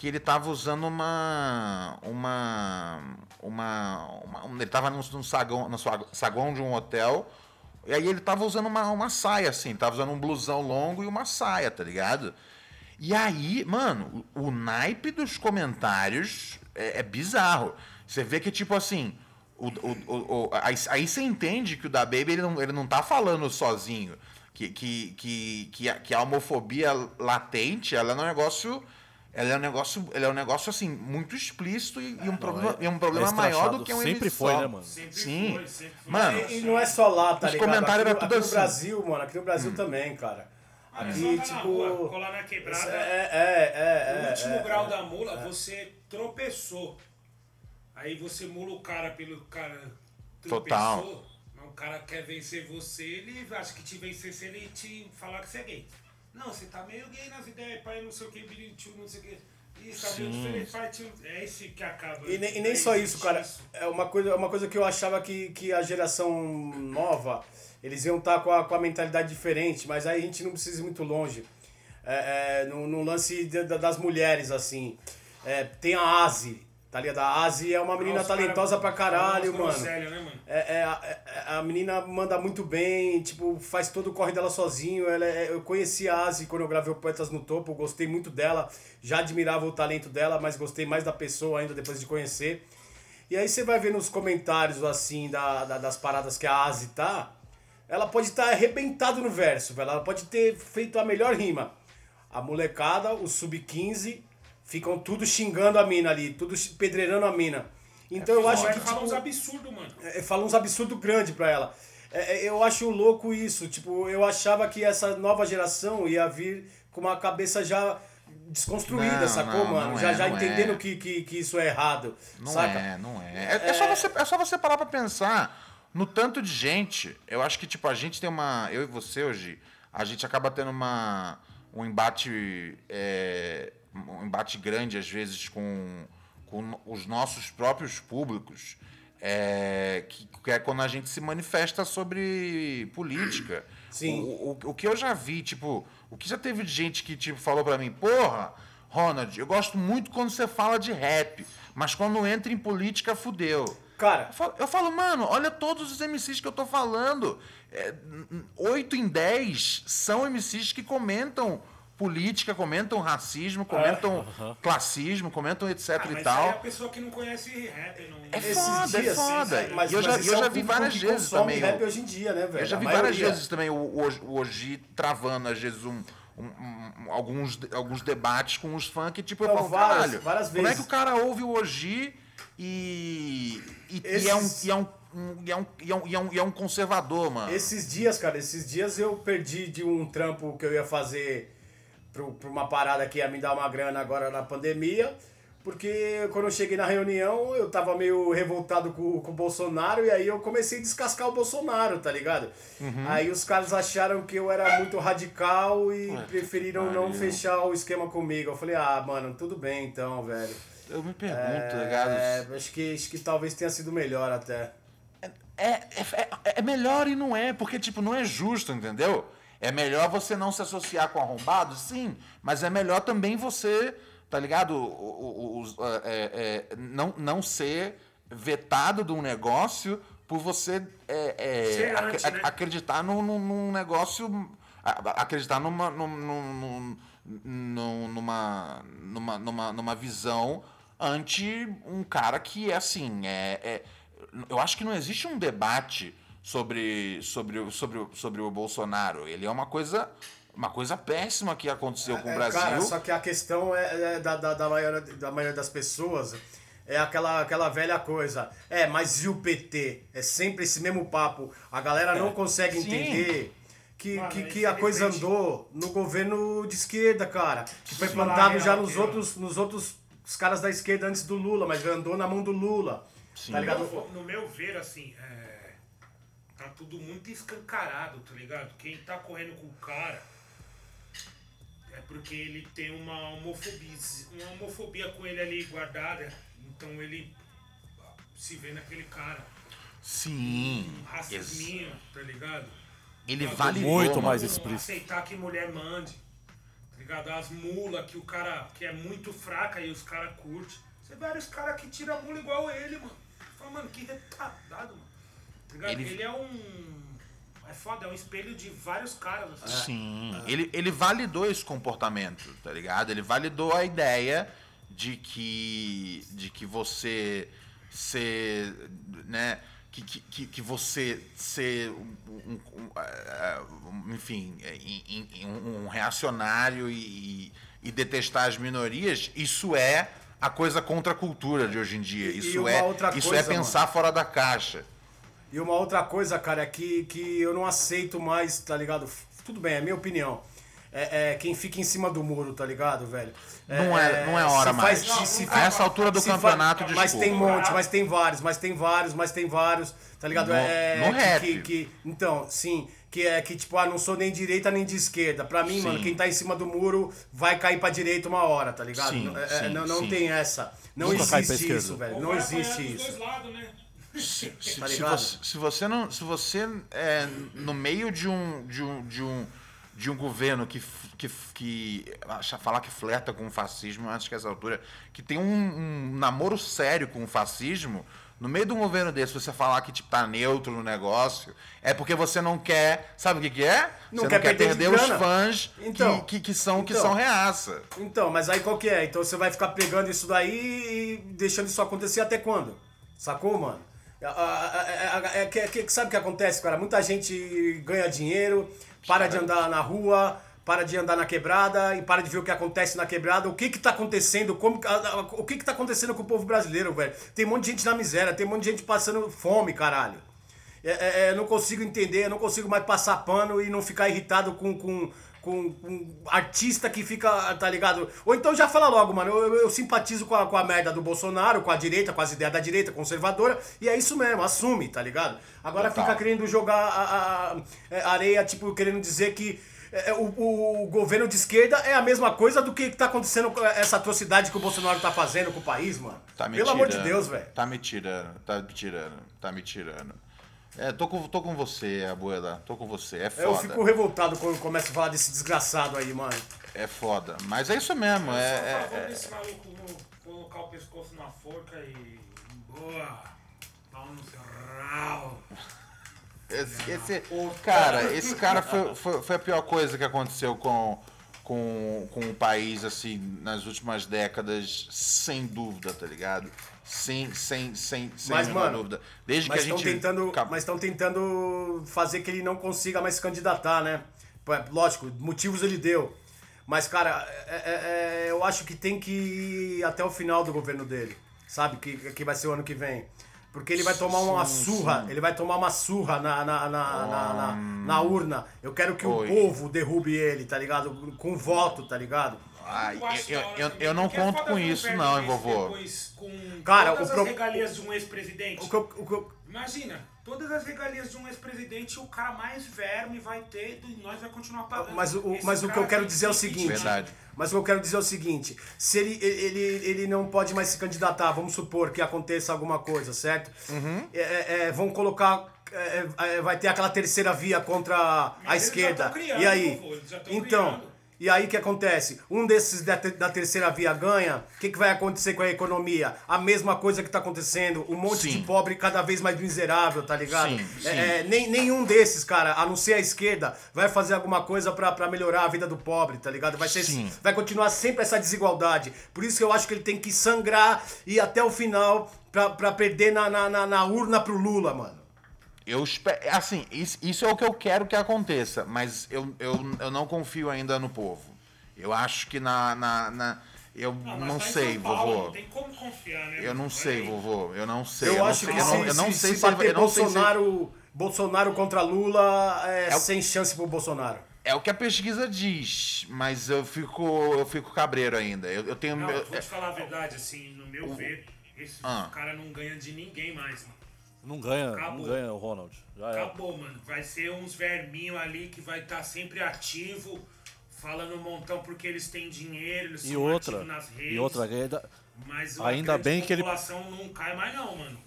que ele tava usando uma. Uma. Uma. uma- um- ele tava num, num sagão, no saguão de um hotel. E aí ele tava usando uma, uma saia, assim. Tava usando um blusão longo e uma saia, tá ligado? E aí, mano, o, o naipe dos comentários é, é bizarro. Você vê que, tipo assim, o, o- o- aí, aí você entende que o da Baby ele não, ele não tá falando sozinho. Que, que, que, que, a, que a homofobia latente, ela é um negócio. Ela é um negócio, ela é um negócio assim, muito explícito e, e um problema, e um problema é maior do que um Sempre MC foi, só. né, mano? Sempre Sim. foi, sempre foi. Mano, E, e não é só lá, tá Os ligado? comentários aqui, era no- tudo aqui no assim. Brasil, mano, aqui no Brasil também, cara. Aqui, tá na tipo. rua, colar na quebrada. É, é, é, é. No último é, grau é. da mula, você tropeçou. Aí você mula o cara pelo cara tropeçou. Total. Mas o cara quer vencer você, ele acha que te vencer se ele te falar que você é gay. Não, você tá meio gay nas ideias, pai, não sei o que, biritiu, não sei o que. Isso, tá meio diferente, pai, tio. É esse que acaba. E nem, e nem É só isso, cara. É uma coisa, é uma coisa que eu achava que, que a geração nova, eles iam estar com a, com a mentalidade diferente, mas aí a gente não precisa ir muito longe. É, é, no, no lance de- da- das mulheres, assim. É, tem a Asi, tá ligado? A Asi é uma menina Ah, os cara talentosa pra caralho, mano. groselhas, né, mano? É, é, a, é- a menina manda muito bem, tipo, faz todo o corre dela sozinho. Ela é- eu conheci a Asi quando eu gravei o Poetas no Topo, gostei muito dela, já admirava o talento dela, mas gostei mais da pessoa ainda depois de conhecer. E aí você vai ver nos comentários, assim, da, da- das paradas que a Asi tá, ela pode estar arrebentada no verso, velho. Ela pode ter feito a melhor rima. A molecada, o sub-15, ficam tudo xingando a mina ali, tudo pedreirando a mina. Então eu acho que, tipo, uns absurdos, mano. é, fala uns absurdos grandes pra ela. É, é, eu acho louco isso. Tipo, eu achava que essa nova geração ia vir com uma cabeça já desconstruída, Não, sacou, não, mano? não já é, já não entendendo é. que, que, que isso é errado. Não saca? é, não é. É, é só você, é só você parar pra pensar no tanto de gente. Eu acho que, tipo, a gente tem uma. Eu e você hoje, a gente acaba tendo uma, um embate. Um embate grande, às vezes, com, com os nossos próprios públicos. é, que, que é quando a gente se manifesta sobre política. Sim. O, o, o que eu já vi, tipo, o que já teve de gente que tipo, falou pra mim, porra, Ronald, eu gosto muito quando você fala de rap, mas quando entra em política, fudeu. Cara, Eu falo, eu falo, mano, olha todos os MCs que eu tô falando. É, n- n- Oito em dez são MCs que comentam política, comentam racismo, comentam classismo, comentam etc Ah, e mas aí é tal. a pessoa que não conhece rap, não... É esses foda, é dias. foda. Mas, E eu já- mas eu já é vi várias vezes também, rap eu- hoje em dia, né, velho? Eu já vi várias vezes também o, o, o Oji travando, às vezes, um, um- um- alguns, alguns debates com os fãs que, tipo, eu falo, várias- caralho, várias como é vezes. que o cara ouve o Oji e, e, e é um, e, é um- e, é um, e, é um, e, é um, e é um conservador, mano. Esses dias, cara, esses dias eu perdi de um trampo que eu ia fazer pra uma parada que ia me dar uma grana agora na pandemia. Porque quando eu cheguei na reunião, eu tava meio revoltado com, com o Bolsonaro e aí eu comecei a descascar o Bolsonaro, tá ligado? Uhum. Aí os caras acharam que eu era muito radical e preferiram não fechar o esquema comigo. Eu falei, ah, mano, tudo bem então, velho. Eu me pergunto, tá ligado? É, acho que, acho que talvez tenha sido melhor até. É, é, é- é melhor e não é, porque, tipo, não é justo, entendeu? É melhor você não se associar com arrombado, sim, mas é melhor também você, tá ligado? O- o- os, é, é, não, não ser vetado de um negócio por você é, é, ac- né? acreditar num, num- negócio. Acreditar numa, num- num- num- numa, numa, numa, numa visão ante um cara que é assim. É, é- eu acho que não existe um debate sobre, sobre, o- sobre, o- sobre o Bolsonaro. Ele é uma coisa, uma coisa péssima que aconteceu com o É, Brasil. Cara, só que a questão é, é da, da, da, maioria, da maioria das pessoas é aquela, aquela velha coisa. É, mas e o PT? É sempre esse mesmo papo. A galera não consegue É. Sim. entender que, Mano, que, que a coisa infelizmente- andou no governo de esquerda, cara. Que foi plantado já nos outros, nos outros os caras da esquerda antes do Lula, mas andou na mão do Lula. Tá ligado? No, no meu ver, assim, é, tá tudo muito escancarado, tá ligado? Quem tá correndo com o cara é porque ele tem uma homofobia, uma homofobia com ele ali guardada. Então ele. se vê naquele cara. Sim. Um racisminho, tá ligado? Ele Bagulho validou. Muito mais explícito. Aceitar que mulher mande. Tá ligado? As mulas que o cara que é muito fraca e os caras curtem. Você vê vários caras que tiram a mula igual ele, mano. Fala, mano, que retardado, mano. Ele- Ele... é um. É foda, é um espelho de vários caras. Assim. Sim. Ele, ele validou esse comportamento, tá ligado? Ele validou a ideia de que, de que você ser, né? Que, que, que- você ser, um, um- um, eh, um- enfim, um, um reacionário e, e detestar as minorias, isso é a coisa contra a cultura de hoje em dia. Isso é, outra isso coisa, é pensar fora da caixa. E uma outra coisa, cara, é que, que eu não aceito mais, tá ligado? Tudo bem, é minha opinião. É, é quem fica em cima do muro, tá ligado, velho? Não é- não é hora se mais. faz- se- se A essa altura do campeonato, Mas desculpa. tem um monte, mas tem vários, mas tem vários, mas tem vários, tá ligado? No- é, no que- rap. Que, que- então, sim, que é que, tipo, ah, não sou nem direita nem de esquerda. Pra mim, Sim. mano, quem tá em cima do muro vai cair pra direita uma hora, tá ligado? Sim, não é- sim, não não sim. tem essa. Não Nunca existe isso, velho. Ou Não existe isso. dois lados, né? Se, Tá se você, se você não, se você é no meio de um de um, de um, de um governo que que que acha- falar que flerta com o fascismo, acho que essa altura que tem um, um namoro sério com o fascismo, no meio de um governo desse você falar que tipo tá neutro no negócio, é porque você não quer, sabe o que que é? Não você quer não quer perder de perder os fãs Então, que, que, que são que então. são reaça. Então, mas aí qual que é? Então você vai ficar pegando isso daí e deixando isso acontecer até quando? Sacou, mano? É que, que- sabe o que acontece, cara? Muita gente ganha dinheiro, para de andar na rua, para de andar na quebrada e para de ver o que acontece na quebrada. O que que tá acontecendo? Como, o que que tá acontecendo com o povo brasileiro, velho? Tem um monte de gente na miséria, tem um monte de gente passando fome, caralho. É, é, é, não consigo entender, não consigo mais passar pano e não ficar irritado com, com, com, com artista que fica, tá ligado? Ou então já fala logo, mano, eu, eu- eu simpatizo com a, com a merda do Bolsonaro, com a direita, com as ideias da direita conservadora, e é isso mesmo, assume, tá ligado? Agora Total. fica querendo jogar a, a- a areia, tipo, querendo dizer que é, o, o governo de esquerda é a mesma coisa do que tá acontecendo com essa atrocidade que o Bolsonaro tá fazendo com o país, mano. Tá me Pelo amor de tirando. Deus, velho. Tá me tirando, tá me tirando, tá me tirando. É, tô com, tô com você, Abuela. Tô com você. É foda. Eu fico revoltado quando começo a falar desse desgraçado aí, mano. É foda. Mas é isso mesmo. Eu É, sou é- é- desse maluco no- colocar o pescoço na forca e. Boa! Pau no seu rau. esse, esse- cara, esse cara foi, foi, foi a pior coisa que aconteceu com, com, com o país, assim, nas últimas décadas, sem dúvida, tá ligado? Sem, sem, sem, sem Mas, mano, dúvida. Desde Mas que a estão gente. tentando, mas estão tentando fazer que ele não consiga mais se candidatar, né? É, Lógico, motivos ele deu. Mas, cara, é- é- é, eu acho que tem que ir até o final do governo dele. Sabe? Que, que vai ser o ano que vem. Porque ele vai tomar uma surra, ele vai tomar uma surra na, na, na, na, na- na urna. Eu quero que Oi. o povo derrube ele, tá ligado? Com voto, tá ligado? Ai, Eu eu, eu, eu não conto com isso, não, hein, vovô. depois com Cara, todas o pro- as regalias de um ex-presidente. O o que eu- Imagina, todas as regalias de um ex-presidente, o cara mais verme vai ter e nós vai continuar pagando. Mas, o, Esse mas o que eu quero dizer é o 120 seguinte. Verdade. Mas o que eu quero dizer é o seguinte: se ele, ele, ele não pode mais se candidatar, vamos supor que aconteça alguma coisa, certo? Uhum. É, é, é, vão colocar. é, é, vai ter aquela terceira via contra a Mas eles esquerda. criando, e aí? vovô, eles já tão Então. E aí o que acontece? Um desses da, da terceira via ganha, o que, que vai acontecer com a economia? A mesma coisa que tá acontecendo, um monte Sim. de pobre cada vez mais miserável, tá ligado? Sim, sim. É, é, nem, nenhum desses, cara, a não ser a esquerda, vai fazer alguma coisa pra, pra melhorar a vida do pobre, tá ligado? Vai, ser, vai continuar sempre essa desigualdade. Por isso que eu acho que ele tem que sangrar e ir até o final pra, pra perder na, na, na, na urna pro Lula, mano. Eu espero. Assim, isso, é o que eu quero que aconteça, mas eu, eu, eu não confio ainda no povo. Eu acho que na. na, na- eu mas não tá em sei, Paulo, vovô. Não tem como confiar, né? Eu não sei, Peraí. vovô. Eu não sei. Eu, não acho sei, que eu se, não, eu não se, sei se se bater eu não sei se- Bolsonaro, Bolsonaro contra Lula, é, É o- sem chance pro Bolsonaro. É o que a pesquisa diz, mas eu fico, eu fico cabreiro ainda. Eu, eu tenho. Não, eu- vou te falar a verdade, assim, no meu ver, esse Ah. cara não ganha de ninguém mais, mano. Não ganha, não ganha o Ronald. Já é. Acabou, mano. Vai ser uns verminhos ali que vai estar sempre ativo, falando um montão porque eles têm dinheiro, eles E são outra, ativos nas redes. e outra, ainda, Mas a ainda bem que ele- população não cai mais não, mano.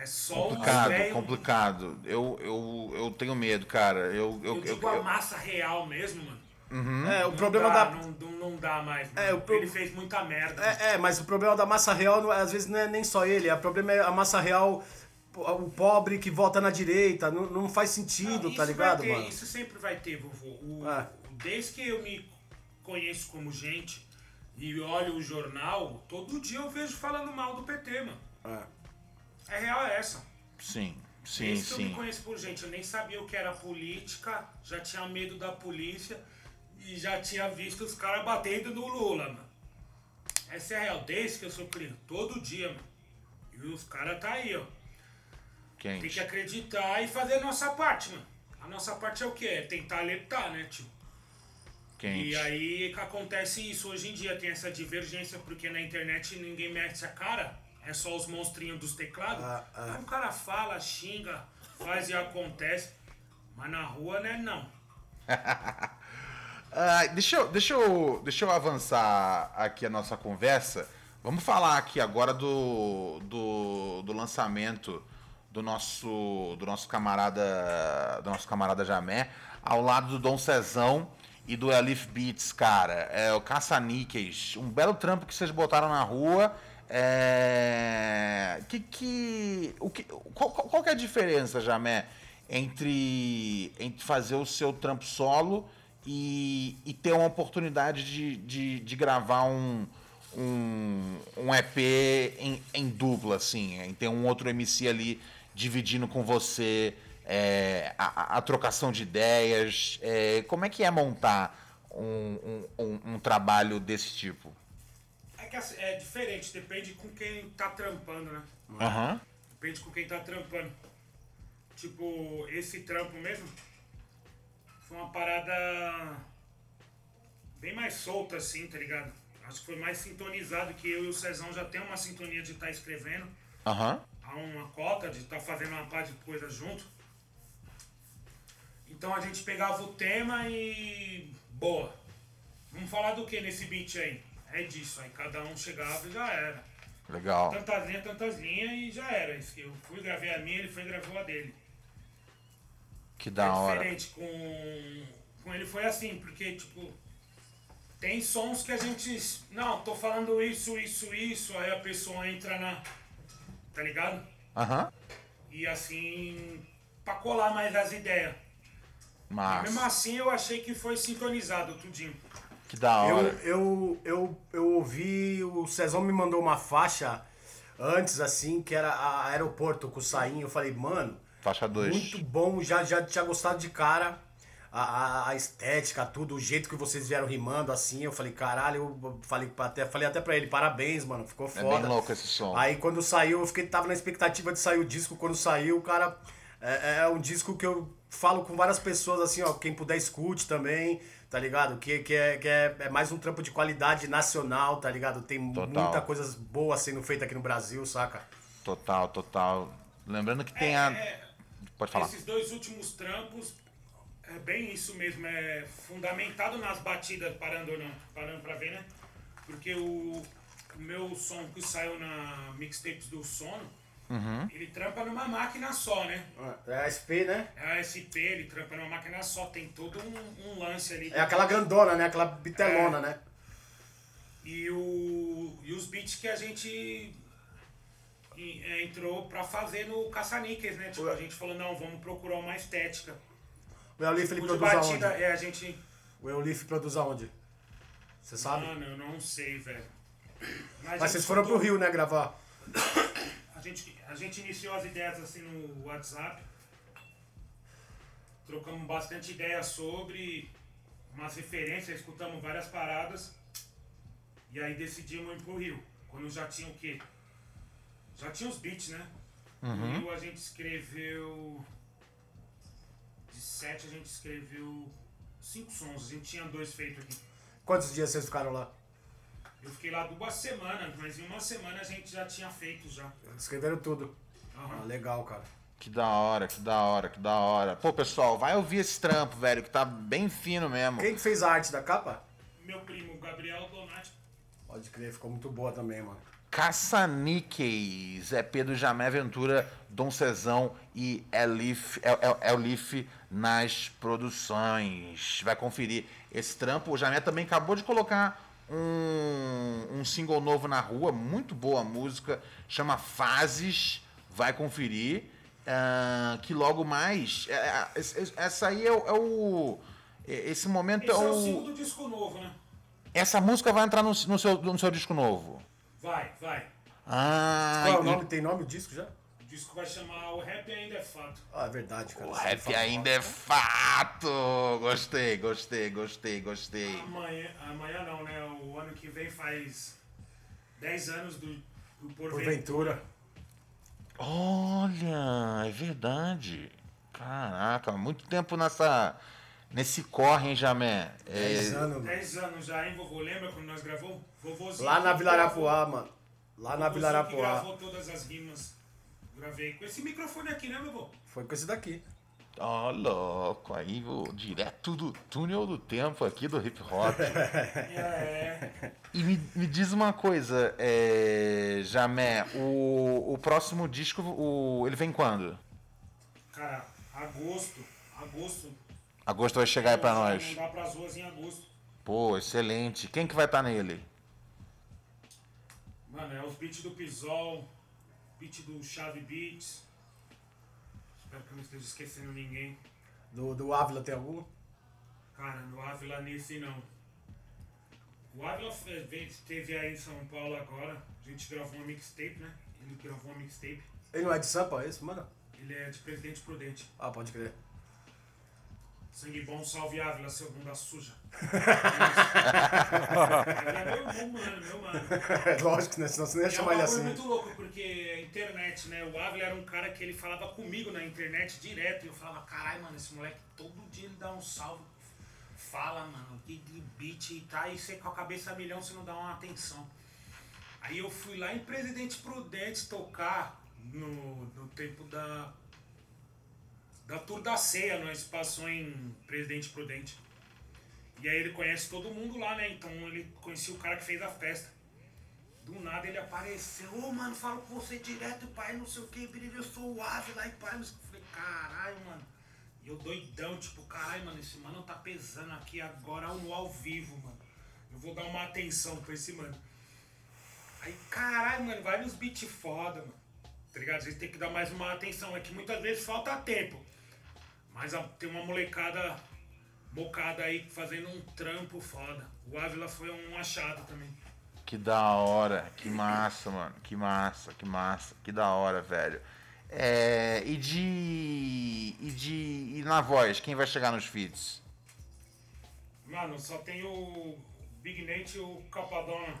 É só Complicado, velhos. complicado. Eu, eu, eu tenho medo, cara. Eu, Eu eu, eu, digo a eu- massa real mesmo, mano. É, o Não problema dá, da. Não, não, dá mais. É, o pro- Ele fez muita merda. É, é, mas o problema da massa real, não é- às vezes, não é nem só ele. O problema é a massa real, o pobre que vota na direita. Não, não faz sentido, Não, tá ligado, vai ter, mano? Isso sempre vai ter, vovô. O- É. Desde que eu me conheço como gente e olho o jornal, todo dia eu vejo falando mal do PT, mano. É. É real essa. Sim, sim, Desde que eu me sim. conheço por gente, eu nem sabia o que era política, já tinha medo da polícia e já tinha visto os caras batendo no Lula, mano. Essa é a real, desde que eu sou criança, todo dia, mano. E os caras tá aí, ó. Tem que Quente. acreditar e fazer a nossa parte, mano. A nossa parte é o quê? É tentar alertar, né, tio? Quente. E aí que acontece isso hoje em dia, tem essa divergência, porque na internet ninguém mete a cara, é só os monstrinhos dos teclados. Ah, ah. Aí o cara fala, xinga, faz e acontece, mas na rua, né, não. Ah, deixa, eu, deixa, eu, deixa eu avançar aqui a nossa conversa. Vamos falar aqui agora do, do, do lançamento do nosso, do nosso camarada do nosso camarada Jamé, ao lado do Dom Cezão e do Elif Beats, cara. É o Caça-Níqueis. Um belo trampo que vocês botaram na rua. É... Que, que, o que, qual, qual que é a diferença, Jamé, entre, entre fazer o seu trampo solo e, e ter uma oportunidade de, de, de gravar um, um, um EP em, em dupla, assim, em ter um outro MC ali dividindo com você é, a, a- trocação de ideias. é, como é que é montar um, um, um- trabalho desse tipo? É que assim, é diferente, depende com quem tá trampando, né? Aham. Depende com quem tá trampando. Tipo, esse trampo mesmo foi uma parada bem mais solta, assim, tá ligado? Acho que foi mais sintonizado que eu e o Cezão já tem uma sintonia de estar escrevendo. Aham. Há uma cota de estar fazendo uma parte de coisa junto. Então a gente pegava o tema e. Boa. Vamos falar do que nesse beat aí? É disso. Aí cada um chegava e já era. Legal. Tantas linhas, tantas linhas e já era. Eu fui, gravei a minha, ele foi e gravou a dele. Que da é hora. diferente com, com ele foi assim, porque tipo. Tem sons que a gente. Não, tô falando isso, isso, isso. Aí a pessoa entra na. Tá ligado? Aham. E assim. Pra colar mais as ideias. Mas. Mesmo assim eu achei que foi sintonizado tudinho. Que da Eu, hora. eu, eu, eu ouvi, o Cezão me mandou uma faixa antes, assim, que era a aeroporto com o Sainho. Eu falei, mano, Faixa 2. muito bom, já, já tinha gostado de cara. A, a, a estética, tudo, o jeito que vocês vieram rimando assim, eu falei, caralho, eu falei até, falei até pra ele, parabéns, mano, ficou É foda. bem louco esse som. Aí quando saiu, eu fiquei, tava na expectativa de sair o disco. Quando saiu, cara, é, é um disco que eu falo com várias pessoas assim, ó, quem puder escute também, tá ligado? Que, que, é, que é, é mais um trampo de qualidade nacional, tá ligado? Tem Total. muita coisas boas sendo feita aqui no Brasil, saca? Total, total. Lembrando que tem a. Pode falar. Esses dois últimos trampos é bem isso mesmo, é fundamentado nas batidas, parando ou não, parando pra ver, né? Porque o, o meu som que saiu na mixtapes do Sono, Uhum. ele trampa numa máquina só, né? É a SP, né? É a SP, ele trampa numa máquina só, tem todo um, um lance ali. É aquela grandona, né? Aquela bitelona, É. né? E, o, e os beats que a gente entrou pra fazer no Caça-Níqueis, né? Tipo, a gente falou, não, vamos procurar uma estética. O Eulif ele O de produz batida, aonde? é, a gente... O Eulif produz aonde? Você sabe? Mano, eu não sei, velho. Mas gente vocês foram pro Rio, né, gravar? A gente, a gente iniciou as ideias assim no WhatsApp. Trocamos bastante ideia sobre umas referências, escutamos várias paradas. E aí decidimos ir pro Rio. Quando já tinha o quê? Já tinha os beats, né? No Rio a gente escreveu. De sete a gente escreveu cinco sons. A gente tinha dois feitos aqui. Quantos dias vocês ficaram lá? Eu fiquei lá duas semanas, mas em uma semana a gente já tinha feito já. Escreveram tudo. Aham. Ah, legal, cara. Que da hora, que da hora, que da hora. Pô, pessoal, vai ouvir esse trampo, velho, que tá bem fino mesmo. Quem que fez a arte da capa? Meu primo Gabriel Donati. Pode crer, ficou muito boa também, mano. Caça-Níqueis, EP do Jamé Ventura, Dom Cezão e Elif, El, El- Elif nas produções. Vai conferir esse trampo. O Jamé também acabou de colocar um, um single novo na rua, muito boa música, chama Fases. Vai conferir. ah, que logo mais. é, é, essa aí é, o- é o. Esse momento Esse é é o o. segundo disco novo, né? Essa música vai entrar no, no seu, no seu disco novo. Vai, vai. Ah, Qual é o nome? Tem nome o disco já? O disco vai chamar O Rap Ainda é Fato. Ah, é verdade, cara. o Você rap ainda é fato. Gostei, gostei, gostei, gostei. Amanhã, amanhã não, né? O ano que vem faz 10 anos do, do Porventura. Porventura. Olha, é verdade. Caraca, muito tempo nessa. Nesse corre, hein, Jamé? É, 10 anos, mano. 10 anos já, hein, vovô? Lembra quando nós gravou? Vovozinho. Lá na Vila Arapuá, mano. Lá na Vila Arapuá. gravou todas as rimas. Gravei com esse microfone aqui, né, vovô? Foi com esse daqui. Ó, louco, aí vou direto do túnel do tempo aqui do hip hop. É. E me, me diz uma coisa, é, Jamé, o, o próximo disco, o, ele vem quando? Cara, agosto. Agosto. Agosto vai chegar aí pra nós. dá pras ruas em agosto. Pô, excelente. Quem que vai estar nele? Mano, é os beats do Pisol, beat do Chave Beats. Espero que eu não esteja esquecendo ninguém. Do, do Ávila tem algum? Cara, no Ávila nesse não. O Ávila esteve aí em São Paulo agora. A gente gravou uma mixtape, né? Ele gravou uma mixtape. Ele não é de Sampa, esse, mano? Ele é de Presidente Prudente. Ah, pode crer. Sangue bom, salve Ávila, seu bunda suja. é meu, meu mano, meu mano. Lógico, né? Senão você não ia é chamar ele assim. muito louco, porque a internet, né? O Ávila era um cara que ele falava comigo na internet direto. E eu falava, caralho, mano, esse moleque todo dia ele dá um salve. Fala, mano, que de beat e tá. E você com a cabeça a milhão, você não dá uma atenção. Aí eu fui lá em Presidente Prudente tocar no, no tempo da. Da Tour da Ceia, nós passou em Presidente Prudente. E aí ele conhece todo mundo lá, né? Então ele conhecia o cara que fez a festa. Do nada ele apareceu, ô mano, falo com você direto, pai, não sei o que, eu sou o Ávila e pai, não sei o que. Eu falei, caralho, mano. E eu doidão, tipo, caralho, mano, esse mano tá pesando aqui agora no ao vivo, mano. Eu vou dar uma atenção pra esse mano. Aí, caralho, mano, vai nos beat foda, mano. Tá ligado? A gente tem que dar mais uma atenção. É que muitas vezes falta tempo. Mas tem uma molecada bocada aí fazendo um trampo foda. O Ávila foi um achado também. Que da hora, que massa, mano. Que massa, que massa, que da hora, velho. É, e de. E de. E na voz, quem vai chegar nos feats? Mano, só tem o Big Nate e o Capadona.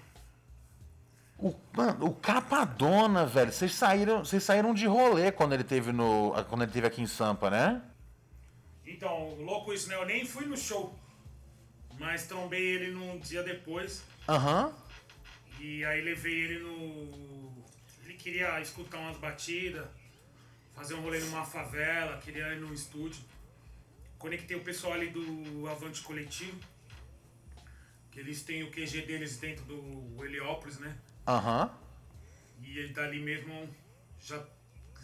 O, mano, o Capadona, velho. Vocês saíram, vocês saíram de rolê quando ele teve no. Quando ele teve aqui em Sampa, né? Então, louco isso, né? Eu nem fui no show. Mas trombei ele num dia depois. Aham. E aí levei ele no. Ele queria escutar umas batidas, fazer um rolê numa favela, queria ir no estúdio. Conectei o pessoal ali do Avante Coletivo. Que eles têm o QG deles dentro do Heliópolis, né? Aham. E aí dali mesmo já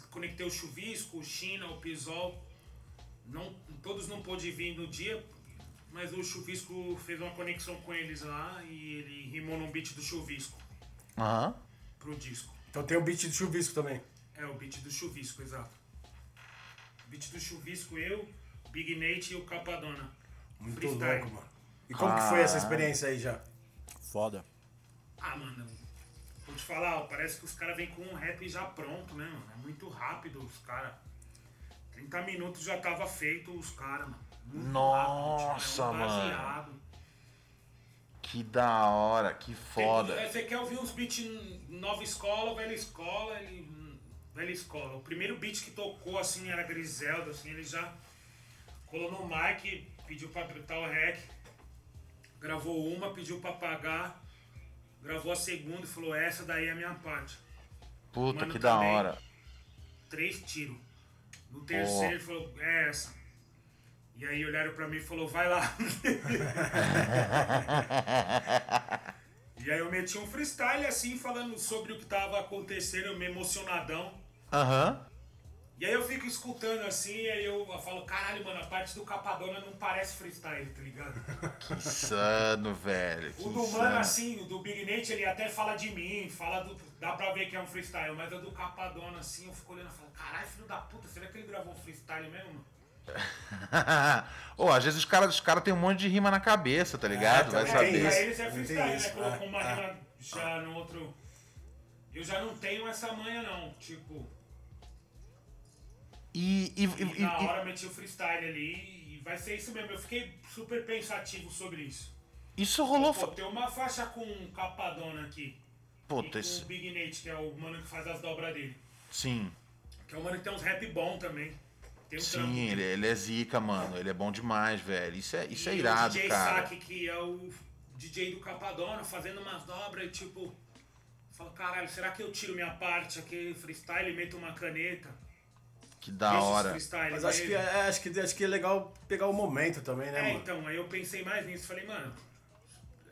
conectei o Chuvisco, o China, o Pisol. Não, todos não pôde vir no dia, mas o Chuvisco fez uma conexão com eles lá e ele rimou num beat do Chuvisco Aham. pro disco. Então tem o beat de chuvisco também. É o beat do Chuvisco, exato. Beat do Chuvisco, eu, Big Nate e o Capadona. Muito Freestyle. louco, mano. E como que foi essa experiência aí já? Foda. Ah, mano, vou te falar, ó, parece que os caras vêm com um rap já pronto, né, mano? É muito rápido os caras. 30 minutos já tava feito os caras, mano. Muito Nossa, rápido, tipo, é um mano. baseado. Que da hora, que foda. Tem- Você quer ouvir uns beats nova escola, velha escola, ele. Velha escola. O primeiro beat que tocou assim era Griselda, assim, ele já colou no mic, pediu pra apertar o rec, gravou uma, pediu pra pagar, gravou a segunda e falou, essa daí é a minha parte. Puta, Mano, que da hora. Três tiros. No terceiro ele falou, é essa. E aí olharam pra mim e falou, vai lá. E aí eu meti um freestyle assim, falando sobre o que tava acontecendo, me emocionadão. Aham. E aí eu fico escutando assim, e aí eu falo, caralho, mano, a parte do Capadona não parece freestyle, tá ligado? Que insano, velho. Que O do mano, insano. assim, o do Big Nate, ele até fala de mim, fala do. Dá pra ver que é um freestyle, mas o do Capadona, assim, eu fico olhando e falo, caralho, filho da puta, será que ele gravou um freestyle mesmo? mano?" Ô, às vezes os caras os cara têm um monte de rima na cabeça, tá ligado? Vai também É, saber. tem pra eles é tem freestyle, né? isso. Colocou É, uma é. rima já no outro. Eu já não tenho essa manha, não. Tipo, E, e, e- e na hora eu meti o freestyle ali e vai ser isso mesmo. Eu fiquei super pensativo sobre isso. isso rolou. Pô, tem uma faixa com capadona aqui. Puta, com isso. o Big Nate, que é o mano que faz as dobras dele. Sim. Que é um mano que tem uns rap bom também. Tem um. Sim, ele, ele é zica, mano. Ele é bom demais, velho. Isso é, isso é E irado, o DJ cara. Saki, que é o DJ do Capadona, fazendo umas dobras e tipo. Fala, caralho, será que eu tiro minha parte aqui, freestyle, e meto uma caneta? Que da Deixa hora. freestyle Mas acho que, é, acho, que, acho que é legal pegar o momento também, né, É, mano? então, aí eu pensei mais nisso. Falei, mano,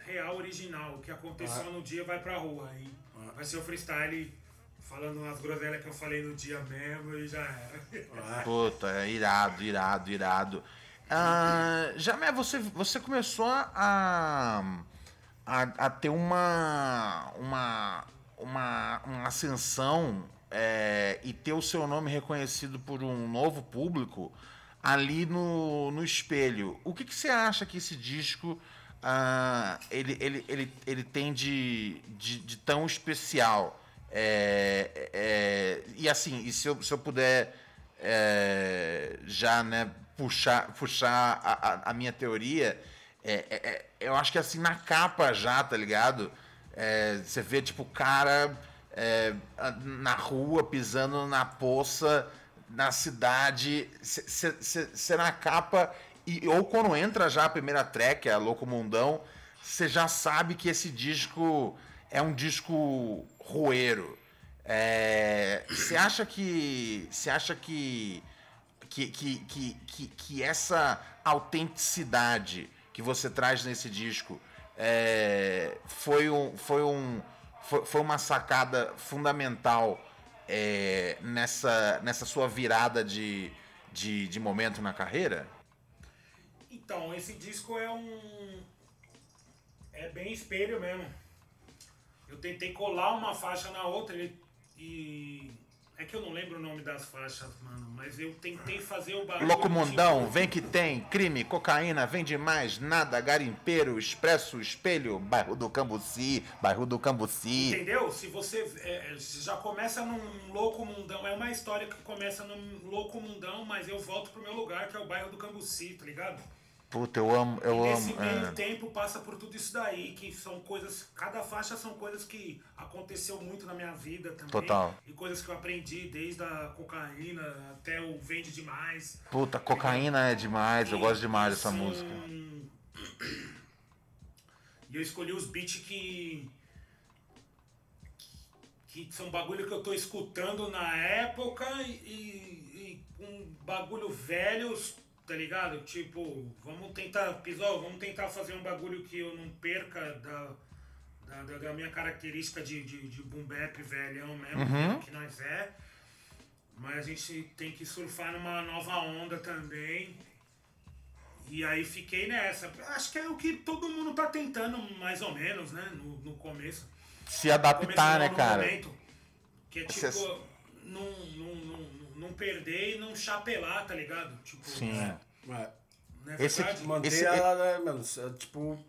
real, original. O que aconteceu no dia vai pra rua. Aí vai ser o freestyle falando umas groselhas que eu falei no dia mesmo e já era. Puta, é irado, irado, irado. Ah, Jamé, você, você começou a, a, a ter uma, uma, uma, uma ascensão é, e ter o seu nome reconhecido por um novo público ali no, no espelho. O que, que você acha que esse disco ah, ele, ele, ele, ele tem de, de, de tão especial? É, é, e assim, e se eu, se eu puder é, já né, puxar, puxar a, a- minha teoria, é, é, é, eu acho que assim, na capa já, tá ligado? Você vê, tipo, o cara é, na rua, pisando na poça, na cidade, você na capa, e, ou quando entra já a primeira track, a Louco Mundão, você já sabe que esse disco é um disco roeiro. Você acha que. Você acha que que, que, que, que, que essa autenticidade que você traz nesse disco é, foi, um, foi, um, foi, foi uma sacada fundamental é, nessa, nessa sua virada de, de, de momento na carreira? Então, esse disco é um. É bem espelho mesmo. Eu tentei colar uma faixa na outra ele- e. É que eu não lembro o nome das faixas, mano, mas eu tentei fazer o barulho. Locomundão, tipo, vem que tem, crime, cocaína, vem demais, nada, garimpeiro, expresso, espelho, bairro do Cambuci, bairro do Cambuci. Entendeu? Se você é, se já começa num louco mundão, é uma história que começa num louco mundão, mas eu volto pro meu lugar, que é o bairro do Cambuci, tá ligado? Puta, eu amo, eu Nesse amo. meio é. tempo passa por tudo isso daí, que são coisas. Cada faixa são coisas que aconteceu muito na minha vida também. Total. E coisas que eu aprendi desde a cocaína até o Vende Demais. Puta, cocaína é demais, eu gosto demais E dessa são- música. E eu escolhi os beats que. que são bagulho que eu tô escutando na época e, e, e um bagulho velhos, tá ligado? Tipo, vamos tentar, Pisol, vamos tentar fazer um bagulho que eu não perca da, da, da- da minha característica de, de, de boom bap velhão mesmo, que nós é. Mas a gente tem que surfar numa nova onda também. E aí fiquei nessa. Acho que é o que todo mundo tá tentando, mais ou menos, né? No, no começo. Se adaptar, Começo, né, no cara? momento, que é tipo, Você- não, não, não, não perder e não chapelar, tá ligado? Tipo, Sim. É. Não é Esse- verdade? Manter Esse- a, né, mano, é, tipo,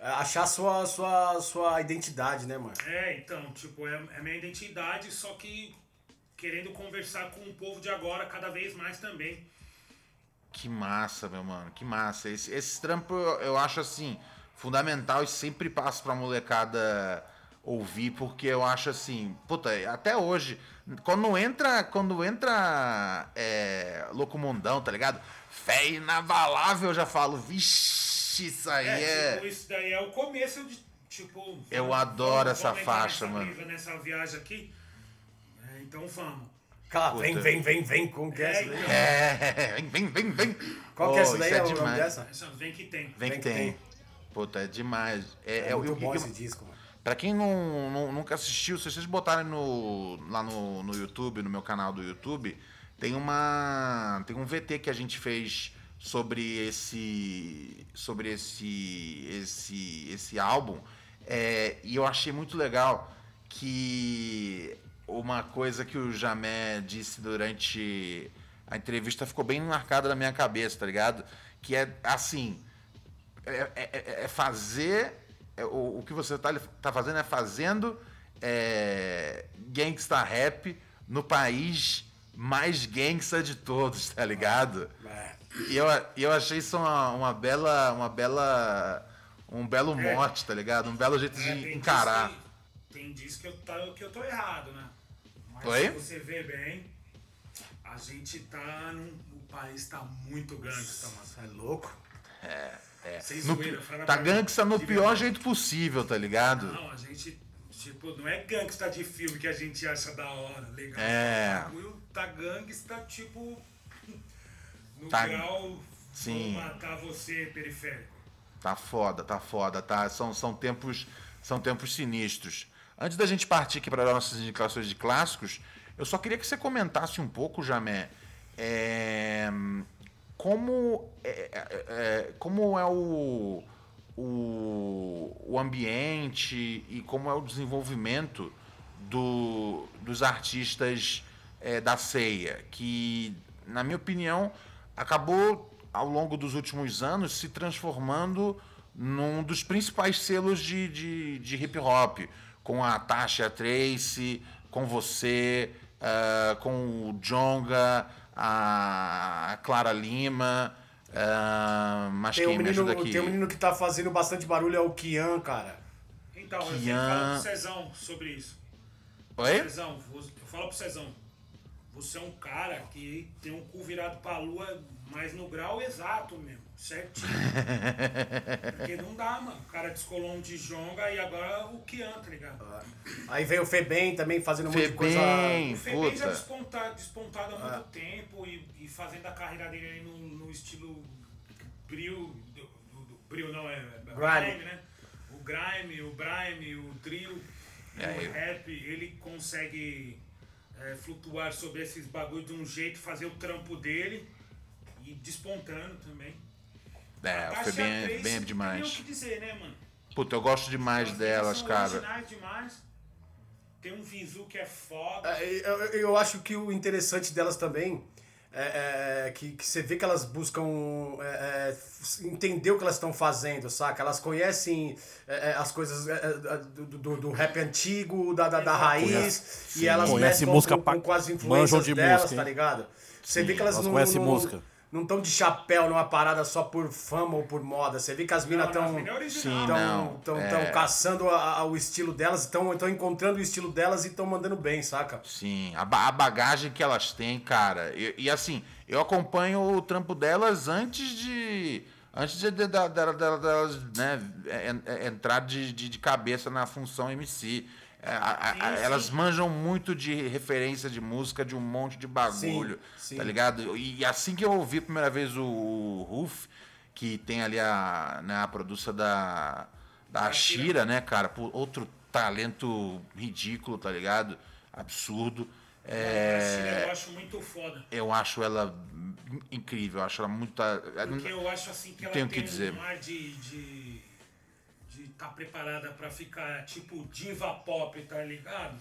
é, achar sua, sua, sua identidade, né, mano? É, então, tipo, é, é minha identidade, só que querendo conversar com o povo de agora cada vez mais também. Que massa, meu mano, que massa. Esse, esse trampo eu, eu acho assim, fundamental e sempre passo pra molecada ouvir, porque eu acho assim, puta, até hoje, quando entra, quando entra é, Locomundão, tá ligado? Fé inabalável, eu já falo, vixe, isso aí É, é. tipo, isso daí é o começo de, tipo... Eu vamos- adoro vamos- essa vamos faixa, nessa mano. brisa, Nessa viagem aqui. É, então vamos. Aquela, vem, Puta. vem, vem, vem, como que é É, essa daí? então, É, vem, vem, vem, vem. Qual que é essa daí? isso É o nome dessa? essa vem que tem. Vem que tem. Puta, é demais. É, É, é, o- muito o- bom esse disco, mano. Pra quem não, não- nunca assistiu, se vocês botarem no, lá no, no YouTube, no meu canal do YouTube, tem uma. Tem um VT que a gente fez sobre esse. sobre esse. esse, esse álbum. É, e eu achei muito legal que uma coisa que o Jamé disse durante a entrevista ficou bem marcada na minha cabeça, tá ligado? Que é assim é, é- é- é fazer. É, o, o que você tá, tá fazendo é fazendo é, gangsta rap no país mais gangsta de todos, tá ligado? É. E eu, e eu achei isso uma, uma bela. Uma bela. Um belo É. mote, tá ligado? Um belo jeito É, de tem encarar. que- tem dias que eu, tá, que eu tô errado, né? Mas Oi? se você vê bem, a gente tá num. O país tá muito gangsta, mano. É louco? É. Sem No- zoeira, fala tá gangsta no pior jeito possível, tá ligado? Não, a gente. Tipo, não é gangsta de filme que a gente acha da hora, legal. É. Tá gangsta, tipo. No Tá- grau. Sim. Matar você, periférico. Tá foda, tá foda, tá? São, são tempos são tempos sinistros. Antes da gente partir aqui para as nossas indicações de clássicos, eu só queria que você comentasse um pouco, Jamé, é, como é, é, é, como é o, o, o ambiente e como é o desenvolvimento do, dos artistas é, da ceia, que, na minha opinião, acabou, ao longo dos últimos anos, se transformando num dos principais selos de, de, de hip hop, com a Tasha Trace, com você, ah, com o Jonga, a Clara Lima, ah, mas Tem um, quem me ajuda menino, aqui? tem um menino que tá fazendo bastante barulho, é o Kian, cara. Então, eu sempre Kian- falo pro Cezão sobre isso. Oi? Cezão, eu falo pro Cezão, você é um cara que tem um cu virado pra lua, mas no grau exato mesmo, certinho. Porque não dá, mano. O cara descolou um de jonga e agora o Kian, tá ligado? Aí vem o Febem também fazendo um monte de coisa. Febem, O Febem já puta. desponta, despontado há muito tempo e, e fazendo a carreira dele aí no, no estilo Bril, do, do, do- Bril não, é, é Grime. né? O Grime, o Brime, o Drill, É, o eu- rap, ele consegue é, flutuar sobre esses bagulhos de um jeito, fazer o trampo dele e despontando também. É, Trace, bem não tem demais. nem o que dizer, né, mano? Puta, eu gosto demais As delas, são cara. originais demais. Tem um Visu que é foda. É, Eu, eu acho que o interessante delas também é, é que, que você vê que elas buscam é, é, entender o que elas estão fazendo, saca? Elas conhecem é, é, as coisas do, do- do rap antigo, da, da, da raiz, e elas Conhece mesclam música com, com, com as influências de delas, música, tá ligado? Você vê que elas elas não conhecem não- música. Não estão de chapéu numa parada só por fama ou por moda. Você vê que as minas estão é tão, é. tão caçando a- a- o estilo delas, estão encontrando o estilo delas e estão mandando bem, saca? Sim, a, a bagagem que elas têm, cara. E, e, assim, eu acompanho o trampo delas antes de. Antes de, de- da- da- da- delas né, en- en- entrar de, de, de cabeça na função MC. É, a- a- a- Sim, sim. elas manjam muito de referência de música, de um monte de bagulho, Sim, tá ligado? E assim que eu ouvi a primeira vez o, o Ruf, que tem ali a, né, a produção da, da Shira, né, cara? Pô, outro talento ridículo, tá ligado? Absurdo. A É, China eu acho muito foda. eu acho ela incrível, eu acho ela muito. Porque eu acho assim que ela Tenho tem que dizer. um ar de. de de estar preparada pra ficar tipo diva pop, tá ligado?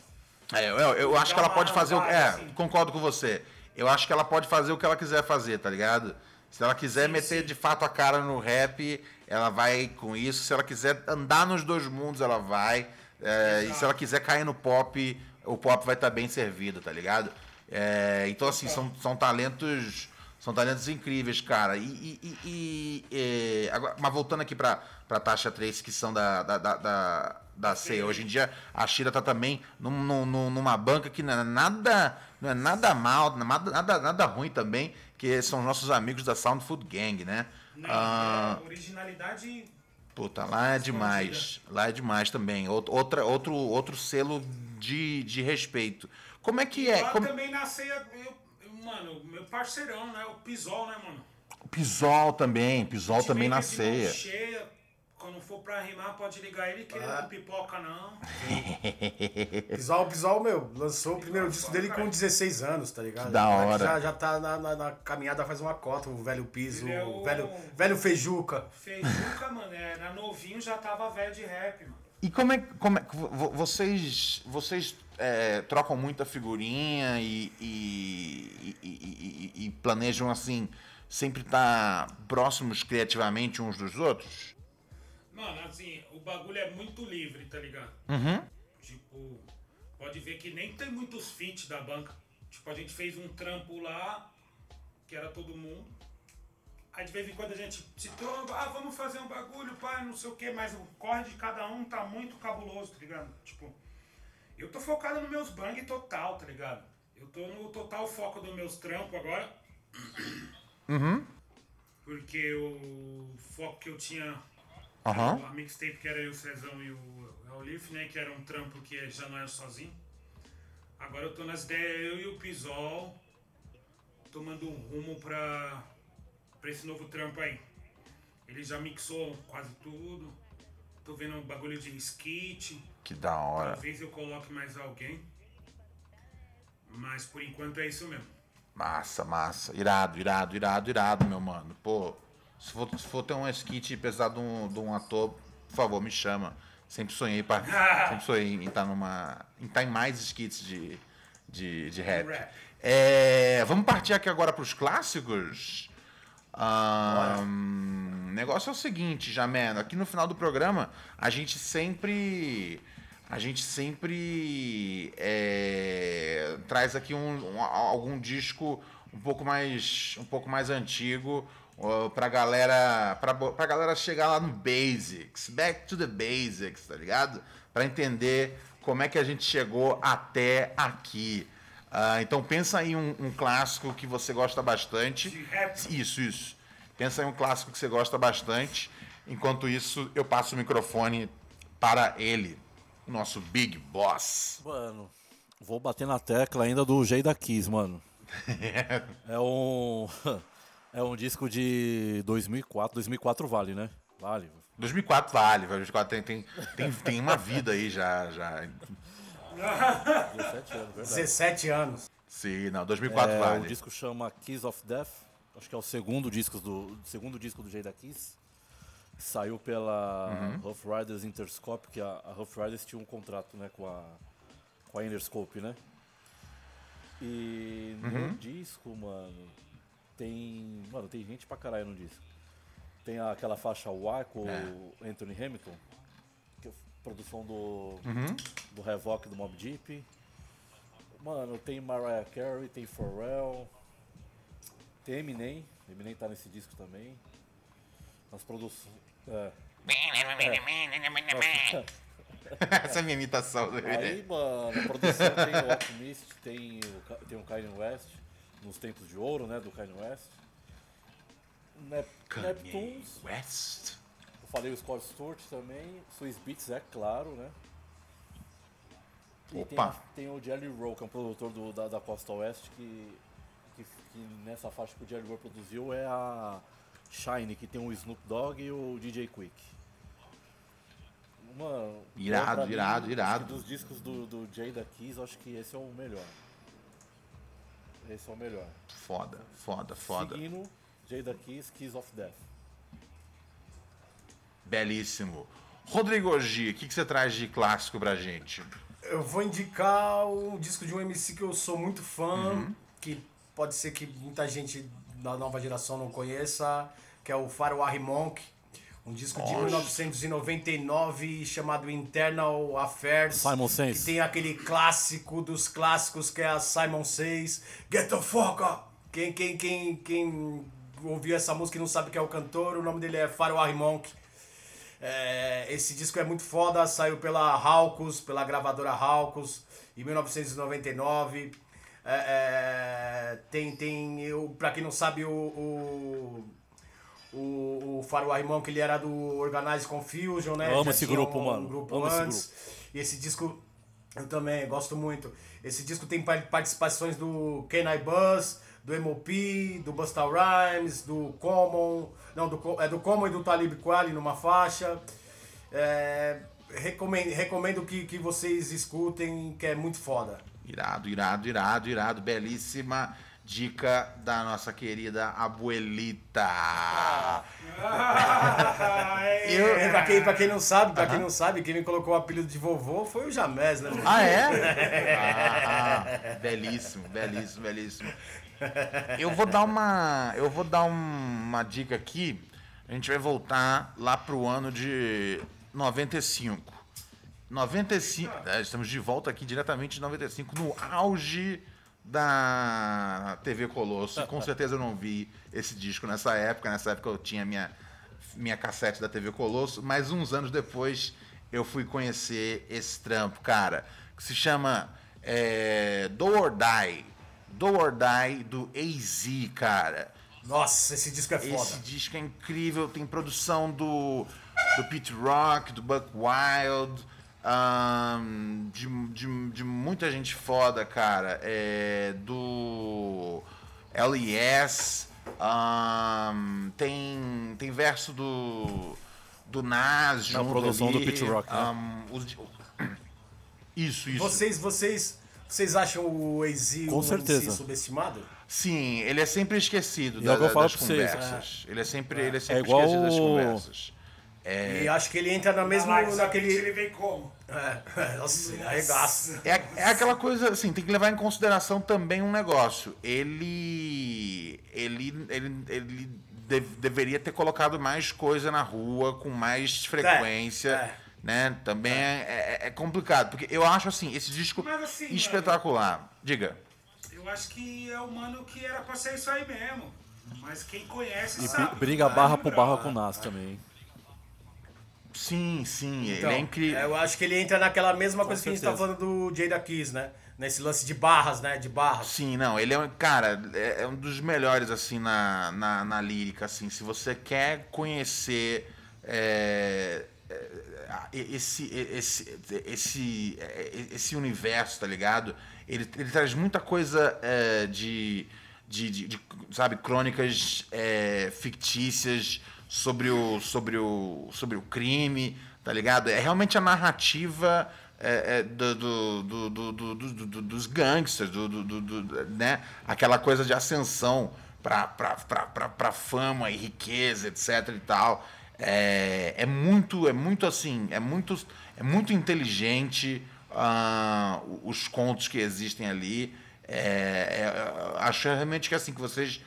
É, eu, eu acho que ela pode fazer o. É, assim. concordo com você. Eu acho que ela pode fazer o que ela quiser fazer, tá ligado? Se ela quiser Sim, meter sim. de fato a cara no rap, ela vai com isso. Se ela quiser andar nos dois mundos, ela vai. É, e se ela quiser cair no pop, o pop vai estar bem servido, tá ligado? É, então, assim, são, são talentos. São talentos incríveis, cara. E. e- e- e, é, agora, mas voltando aqui pra, pra Tasha Trace, que são da, da, da, da, da ceia. Hoje em dia, a Shira tá também num- num- num- numa banca que não é nada, não é nada mal, nada, nada, nada ruim também, que são nossos amigos da Sound Food Gang, né? Não, Ah, é originalidade. Puta, lá é demais. Lá é demais também. Out- Outra, outro, outro selo de, de respeito. Como é que é? Lá Como... também na ceia, eu- mano, meu parceirão, né? O Pisol, né, mano? Pisol também, Pisol também na que ceia. cheia, quando for pra rimar, pode ligar ele que ele Ah. não pipoca, não. Visual, Visual, meu, lançou o primeiro disco dele com 16 anos, tá ligado? da O moleque hora. Já, já tá na, na- na caminhada faz uma cota, o velho piso, Ele é o velho, velho feijuca. Feijuca, mano, era novinho, já tava velho de rap, mano. E como é, como é que vo- vo- vocês, vocês é, trocam muita figurinha e, e, e- e- planejam assim sempre estar próximos criativamente uns dos outros? Mano, assim, o bagulho é muito livre, tá ligado? Uhum. Tipo, pode ver que nem tem muitos feats da banca. Tipo, a gente fez um trampo lá, que era todo mundo. Aí de vez em quando a gente se tromba, ah, vamos fazer um bagulho, pai, não sei o que, mas o corre de cada um tá muito cabuloso, tá ligado? Tipo, eu tô focado nos meus bang total, tá ligado? Eu tô no total foco dos meus trampos agora. Porque o foco que eu tinha Aham. a mixtape que era eu, o Cezão e o Elif, né? Que era um trampo que já não era sozinho. Agora eu tô nas ideias, eu e o Pisol, tomando um rumo pra, pra esse novo trampo aí. Ele já mixou quase tudo. Tô vendo um bagulho de skit. Que da hora. Talvez eu coloque mais alguém. Mas por enquanto é isso mesmo. Massa, massa. Irado, irado, irado, irado, meu mano. Pô, se for, se for ter um skit precisar de um, de um ator, por favor, me chama. Sempre sonhei pra, sempre sonhei em estar numa. em estar em mais skits de, de, de rap. Rap. É, vamos partir aqui agora pros clássicos? O negócio é o seguinte, Jameno, aqui no final do programa, a gente sempre. A gente sempre é, traz aqui um, um- algum disco um pouco mais, um pouco mais antigo ó, pra galera, pra, pra galera chegar lá no basics, back to the basics, tá ligado? Pra entender como é que a gente chegou até aqui. Ah, então pensa aí um, um clássico que você gosta bastante. De rap? Isso, isso. Pensa em um clássico que você gosta bastante. Enquanto isso, eu passo o microfone para ele, o nosso Big Boss. Mano, vou bater na tecla ainda do Jay da Kiss, mano. É um. É um disco de 2004. 2004 vale, né? Vale. 2004 vale, velho. 2004 tem, tem, tem, tem uma vida aí já. já. 17 anos, verdade. 17 anos. Sim, não, 2004 É, vale. O disco chama Kiss of Death. Acho que é o segundo disco do, segundo disco do Jay da Kiss. Saiu pela Uhum. Rough Riders Interscope, que a, a Rough Riders tinha um contrato né, com, a, com a Interscope, né? E no Uhum. disco, mano, tem. Mano, tem gente pra caralho no disco. Tem aquela faixa Y com o Anthony Hamilton, é produção do, Uhum. do Revoke do Mob Deep. Mano, tem Mariah Carey, tem Pharrell, tem Eminem, Eminem tá nesse disco também. Nas produções. É. Essa é a minha imitação. Aí, mano, a produção tem o Alchemist, tem o, tem o Kanye West, nos tempos de ouro, né, do Kanye West. Nep Kanye Neptunes, West. Falei o Scott Stewart também, Swiss Beats, é claro, né. E tem, Opa. tem o Jelly Roll, que é um produtor do- da, da Costa Oeste, que, que, que nessa faixa que o Jelly Roll produziu é a Shine, que tem o Snoop Dogg e o DJ Quick. Mano, Irado, mim, irado, irado. dos discos do, do Jay da Kiss, acho que esse é o melhor. Esse é o melhor. Foda, foda, foda. Seguindo, Jay da Kiss, Kiss of Death. Belíssimo. Rodrigo G, o que, que você traz de clássico pra gente? Eu vou indicar um disco de um MC que eu sou muito fã, Uhum. que pode ser que muita gente da nova geração não conheça, que é o Faroah Monk. Um disco de Nossa. 1999 chamado Internal Affairs. Simon Says. Que tem aquele clássico dos clássicos que é a Simon Says. Get the fuck up! Quem, quem, quem, quem ouviu essa música e não sabe quem é o cantor, o nome dele é Faroah Monk. É, esse disco é muito foda, saiu pela Halcos, pela gravadora Halcos, em 1999. É, é, tem, tem, eu, pra quem não sabe, o, o, o, o Faroah Monk, ele era do Organize Confusion, né? Amo Já esse grupo, um mano. grupo Amo esse antes. E esse disco eu também gosto muito. Esse disco tem pa- participações do Kenai Buzz, do MOP, do Busta Rhymes, do Common, não, do, Co- é do Common e do Talib Kweli numa faixa. É, recomendo, recomendo que, que vocês escutem, que é muito foda. Irado, irado, irado, irado. Belíssima dica da nossa querida abuelita. Ah. Eu- É, pra, quem, pra quem não sabe, pra quem não sabe, quem me colocou o apelido de vovô foi o Jamés, né? Ah, é? Ah, ah, belíssimo, belíssimo, belíssimo. Eu vou dar uma, eu vou dar um- uma dica aqui. A gente vai voltar lá pro ano de 95. 95, é, estamos de volta aqui diretamente de 95 no auge da TV Colosso. Com certeza eu não vi esse disco nessa época. Nessa época eu tinha minha minha cassete da TV Colosso, mas uns anos depois eu fui conhecer esse trampo, cara, que se chama é, Do or Die. Do or Die do AZ, cara. Nossa, esse disco é foda. Esse disco é incrível, tem produção do, do Pete Rock, do Buck Wild, ahn, de, de, de muita gente foda, cara. É, do LES, ahn, tem, tem verso do, do Nas Na produção do ali, Pete Rock, né? ahn, os isso, isso. Vocês, vocês, vocês acham o AZ Com um certeza. Subestimado? Sim, ele é sempre esquecido da- é da- falo das pra vocês, conversas. Ele é sempre, ele é sempre igual esquecido das conversas. E acho que ele entra na mesma, Mas naquele... ele vem como? É, nossa, ele arregaça. É, é aquela coisa, assim, tem que levar em consideração também um negócio. Ele. Ele. Ele, ele de- deveria ter colocado mais coisa na rua, com mais frequência. é. Né? Também é. é- é complicado. Porque eu acho assim, esse disco assim, espetacular. Diga. Eu acho que é o mano que era pra ser isso aí mesmo. Mas quem conhece E sabe. bri- briga barra por barra com o Nas também. Sim, sim, Então, ele é incrível. Eu acho que ele entra naquela mesma coisa que a gente tá certeza. falando do Jada Kiss, né? Nesse lance de barras, né? De barras. Sim, não, ele é um. Cara, é é um dos melhores, assim, na, na, na lírica, assim. Se você quer conhecer. é, é, esse, esse, esse, é, esse universo, tá ligado? Ele, ele traz muita coisa é, de, de, de- de, sabe, crônicas é, fictícias sobre o, sobre, o, sobre o crime, tá ligado? É realmente a narrativa é, é, do, do, do, do- do- do- do- dos gangsters, né? aquela coisa de ascensão para fama e riqueza, etc. e tal. É, é muito, é muito assim, é muito, é muito inteligente ah, os contos que existem ali. É, é, acho realmente que assim que vocês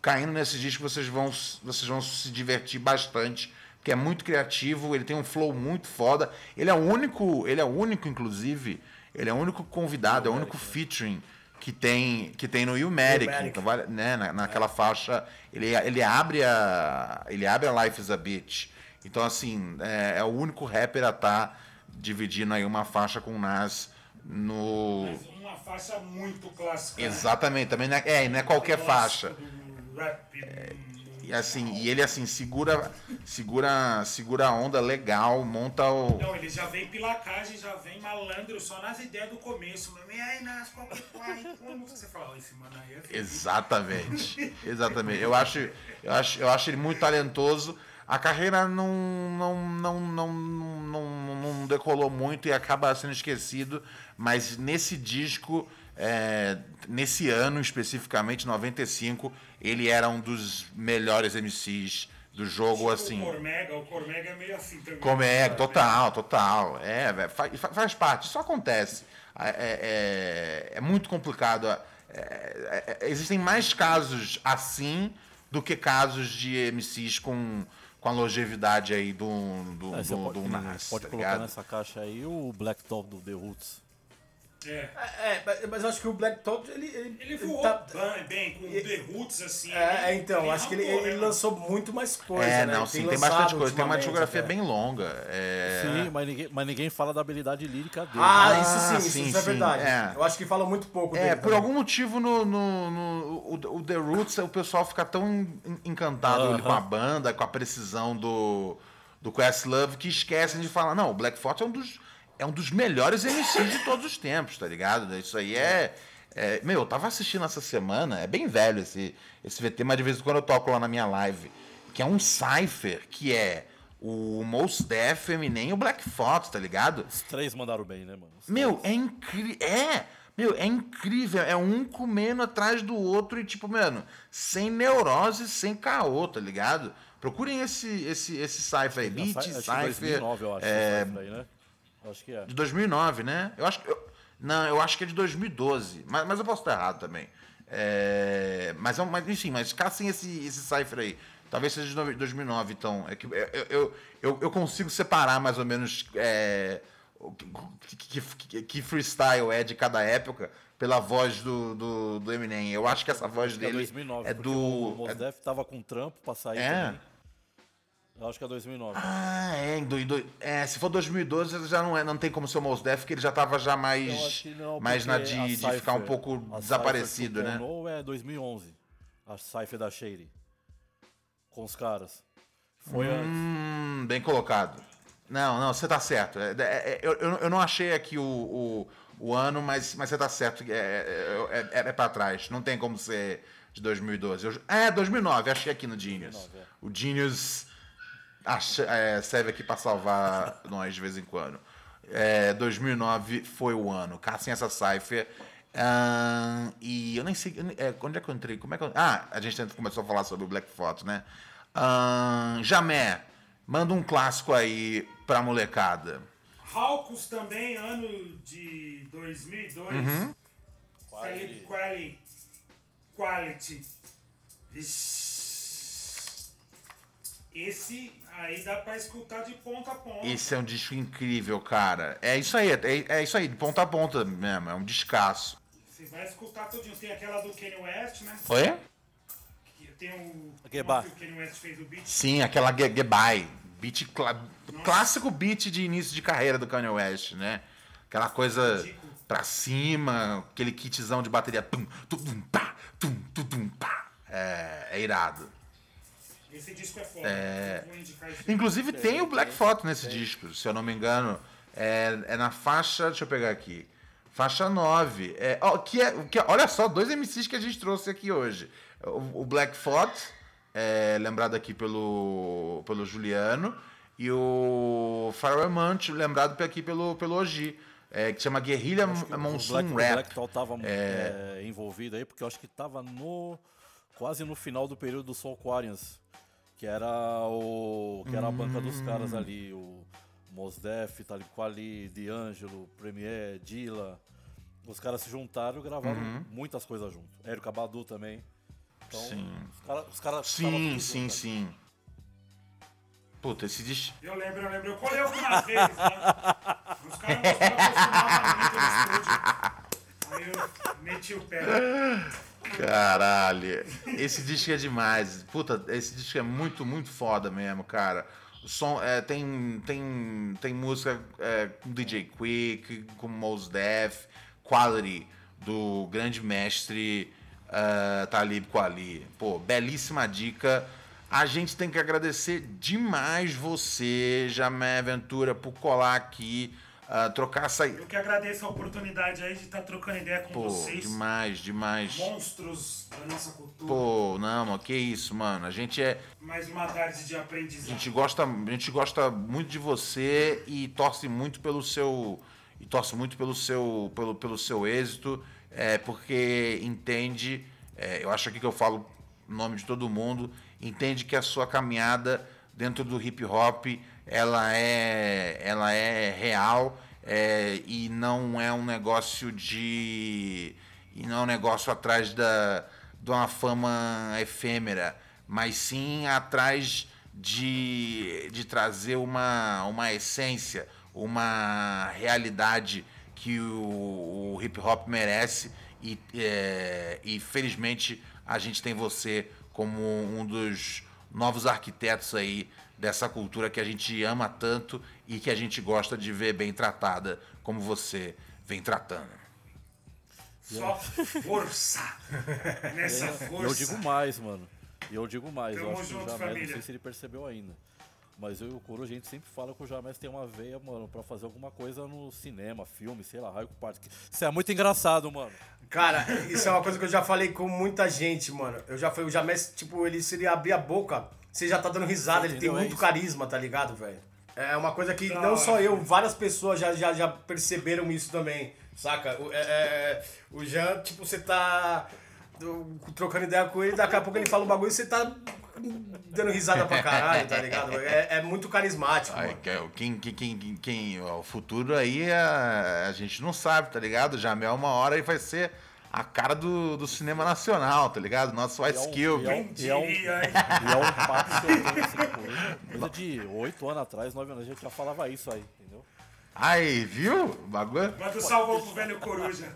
caindo nesse disco vocês vão vocês vão se divertir bastante porque é muito criativo ele tem um flow muito foda ele é o único ele é o único inclusive ele é o único convidado é o único featuring que tem que tem no Illmatic. então vale, né, na, naquela faixa ele ele abre a ele abre a Life is a Bitch então assim é, é o único rapper a estar dividindo aí uma faixa com o Nas no Mas uma faixa muito clássica. né? exatamente também não é, é, não é qualquer faixa Rap. E assim, e ele assim segura segura segura a onda legal, monta o Não, ele já vem pilacagem, já vem malandro, só nas ideias do começo. Meu, e aí, nas qualquer coisa. Como você fala, esse mano aí é exatamente. Exatamente. Eu acho eu acho eu acho ele muito talentoso. A carreira não não não não não, não decolou muito e acaba sendo esquecido, mas nesse disco é, nesse ano especificamente 95, ele era um dos melhores MCs do jogo assim. O Cormega, o Cormega é meio assim também. Como é, total, total. É, velho, faz, faz parte, isso acontece. É, é- é muito complicado. É- é- é- existem mais casos assim do que casos de MCs com, com a longevidade aí do, do, É, do, pode, do Nas, pode tá colocar ligado? nessa caixa aí o Black Top do The Roots. É. É, mas- mas eu acho que o Black Thought, ele... Ele, Ele voou tá- bem, bem, com The Roots, assim. É, ele- então, ele acho que ele, ele né, lançou muito mais coisa, É, né? não, sim, tem lançado bastante coisa. Tem uma discografia até. bem longa. É... Sim, mas ninguém, mas ninguém fala da habilidade lírica dele. Ah, Ah, isso sim, isso, sim, isso é sim, verdade. é. Eu acho que fala muito pouco É, dele por também. algum motivo no, no, no- o, o The Roots o pessoal fica tão en- encantado Aham. com a banda, com a precisão do, do Questlove, que esquecem de falar, não, o Black Thought é um dos, é um dos melhores MCs de todos os tempos, tá ligado? Isso aí é, É, meu, eu tava assistindo essa semana, é bem velho esse, esse VT, mas de vez em quando eu toco lá na minha live. Que é um Cypher, que é o Mos Def, Eminem e o Black Fox, tá ligado? Os três mandaram bem, né, mano? Os Meu, três. é incrível. É! Meu, é incrível. É um comendo atrás do outro e, tipo, mano, sem neurose, sem caô, tá ligado? Procurem esse, esse, esse Cypher aí. A Beat, Cypher. 2009, eu acho. é, aí, né? Acho que é. de 2009, né? Eu acho que. eu- não, eu acho que é de 2012. Mas, mas eu posso estar errado também. É, mas, é mas, enfim, mas caçem esse, esse Cypher aí. Talvez seja de nove- 2009, então. É que eu, eu, eu, eu consigo separar mais ou menos é, que, que, que- freestyle é de cada época pela voz do, do, do Eminem. Eu acho que essa voz é dele 2009. é do. O é- Mos Def tava com trampo pra sair É? também. Eu acho que é 2009. Ah, é, em do, do- é, se for 2012 já não, é, não tem como ser o Mos Def, porque ele já tava já mais, não, mais na de, de Cypher- ficar um pouco desaparecido, né? 2.0 é 2011. A Cypher da Shady. Com os caras. Foi antes. Hum, bem colocado. Não, não, você tá certo. É, é, é, eu, eu não achei aqui o, o, o ano, mas, mas você tá certo. É, é, é, é, é pra trás. Não tem como ser de 2012. Eu, é, 2009, achei aqui no Genius. 2009, é. O Genius é, serve aqui pra salvar nós de vez em quando. É, 2009 foi o ano. Caçem essa Cypher. Ahn, e eu nem sei. é, onde é que eu entrei? Como é que eu, ah, a gente começou a falar sobre o Black Photo, né? Ahn, Jamé, manda um clássico aí pra molecada. Halcos também, ano de 2002. Uhum. Felipe Quali. Quality. Vixe. Esse aí dá pra escutar de ponta a ponta. Esse é um disco incrível, cara. É isso aí, é, é isso aí, de ponta a ponta mesmo. É um descasso. Você vai escutar tudinho. Tem aquela do Kanye West, né? Oi? Que Tem o. Goodbye. que o Kanye West fez o beat. Sim, aquela Goodbye. Beat cla- clássico beat de início de carreira do Kanye West, né? Aquela coisa Ridículo. pra cima, aquele kitzão de bateria. Tum, tum, tum, pá, tum, tum, tum, pá. É, é irado. Esse disco é foda. Esse Inclusive tem o Black Photo nesse disco, se eu não me engano. É, é na faixa, deixa eu pegar aqui. Faixa 9. É, ó, que é, que é- olha só, dois MCs que a gente trouxe aqui hoje. O, o Black Photo, é, lembrado aqui pelo, pelo Juliano, e o Pharrell Munch, lembrado aqui pelo, pelo Oji, é, que chama Guerrilha que o Monsoon Black, o Rap. Black Thought tava é, envolvido aí, porque eu acho que tava no. quase no final do período do Soul Aquarians. Que era o. que era a banca dos Hum. caras ali. O Mos Def, Talib Kweli, D'Angelo, Premier, Dilla. Os caras se juntaram e gravaram muitas coisas juntos. Érico Abadu também. Então, Uhum. Sim. os caras. Os tava Sim, sim, junto, sim. Puta, esse disco. Eu lembro, eu lembro. Eu colei algumas vezes, né? Os caras mostravam muito no estúdio. Aí eu meti o pé. Caralho. Esse disco é demais. Puta, esse disco é muito, muito foda mesmo, cara. O som é, tem, tem, tem música é, com DJ Quick, com Mos Def, Quality, do grande mestre ah, Talib Kweli. Pô, belíssima dica. A gente tem que agradecer demais você, Jamé Ventura, por colar aqui, ah, trocar essa. Eu que agradeço a oportunidade aí de estar trocando ideia com Pô, vocês. demais, demais. Monstros da nossa cultura. Pô, não, que isso, mano. A gente é. Mais uma tarde de A aprendizado. gente gosta, a gente gosta muito de você e torce muito pelo seu. E torce muito pelo seu, pelo, pelo seu êxito, é, porque entende, é, eu acho aqui que eu falo em nome de todo mundo, entende que a sua caminhada dentro do hip hop ela é, ela é real é, e não é um negócio de. E não é um negócio atrás da, de uma fama efêmera, mas sim atrás de, de trazer uma, uma essência, uma realidade que o, o hip hop merece e, é, e felizmente a gente tem você como um dos novos arquitetos aí dessa cultura que a gente ama tanto e que a gente gosta de ver bem tratada como você vem tratando. Só força. Nessa força. Eu digo mais, mano. E eu digo mais. Tamo eu acho que o Jamel, não sei se ele percebeu ainda. Mas eu e o Coro, a gente sempre fala que o Jamés tem uma veia, mano, pra fazer alguma coisa no cinema, filme, sei lá, raio com parte. Isso é muito engraçado, mano. Cara, isso é uma coisa que eu já falei com muita gente, mano. Eu já falei, o Jamés, tipo, ele se ele abrir a boca, você já tá dando risada, ele tem? É muito carisma, tá ligado, velho? É uma coisa que não só eu, várias pessoas já, já, já perceberam isso também, saca? O, é, é, o Jean, tipo, você tá do- trocando ideia com ele, daqui a pouco ele fala um bagulho e você tá dando risada pra caralho, tá ligado? É, é muito carismático, Ai, é quem, quem, quem, quem, o futuro aí a, a gente não sabe, tá ligado? Jamel, uma hora ele vai ser a cara do, do cinema nacional, tá ligado? Nosso Ice E Cube. é um, e é um, Diria, hein? e é um papo assim. Coisa de oito anos atrás, nove anos, a gente já falava isso aí, entendeu? Aí, viu? O bagulho. Manda um salvão pro velho Coruja.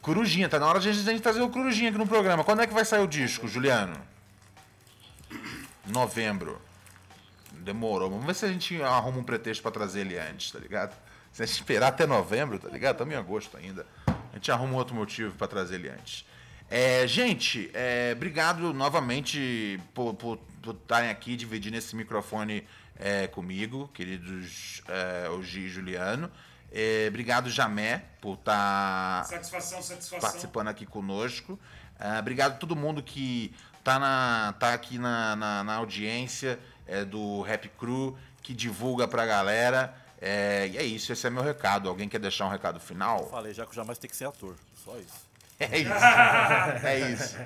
Corujinha, tá na hora de a gente trazer o Corujinha aqui no programa. Quando é que vai sair o disco, Juliano? Novembro. Demorou. Vamos ver se a gente arruma um pretexto pra trazer ele antes, tá ligado? Se a gente esperar até novembro, tá ligado? Estamos em agosto ainda. A gente arruma um outro motivo pra trazer ele antes. É, gente, é, obrigado novamente por estarem aqui dividindo esse microfone é, comigo, queridos é, o Gi e Juliano. É, obrigado, Jamé, por estar Satisfação, satisfação. participando aqui conosco. Ah, obrigado a todo mundo que tá, na, tá aqui na, na, na audiência é, do Rap Crew, que divulga pra galera. É, e é isso, esse é meu recado. Alguém quer deixar um recado final? Falei já que o Jamés tem que ser ator. Só isso. É isso. É isso.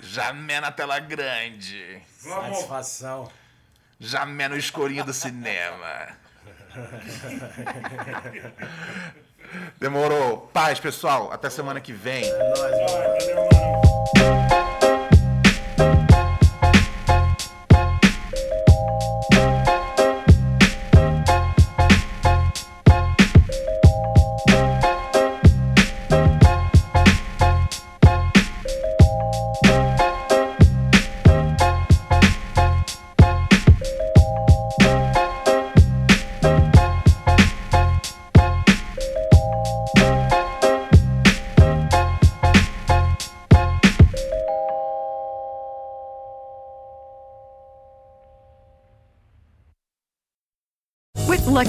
Jamé na tela grande. Vamos. Satisfação. Jamé no escurinho do cinema. Demorou. Paz, pessoal. Até semana que vem. Valeu, mano.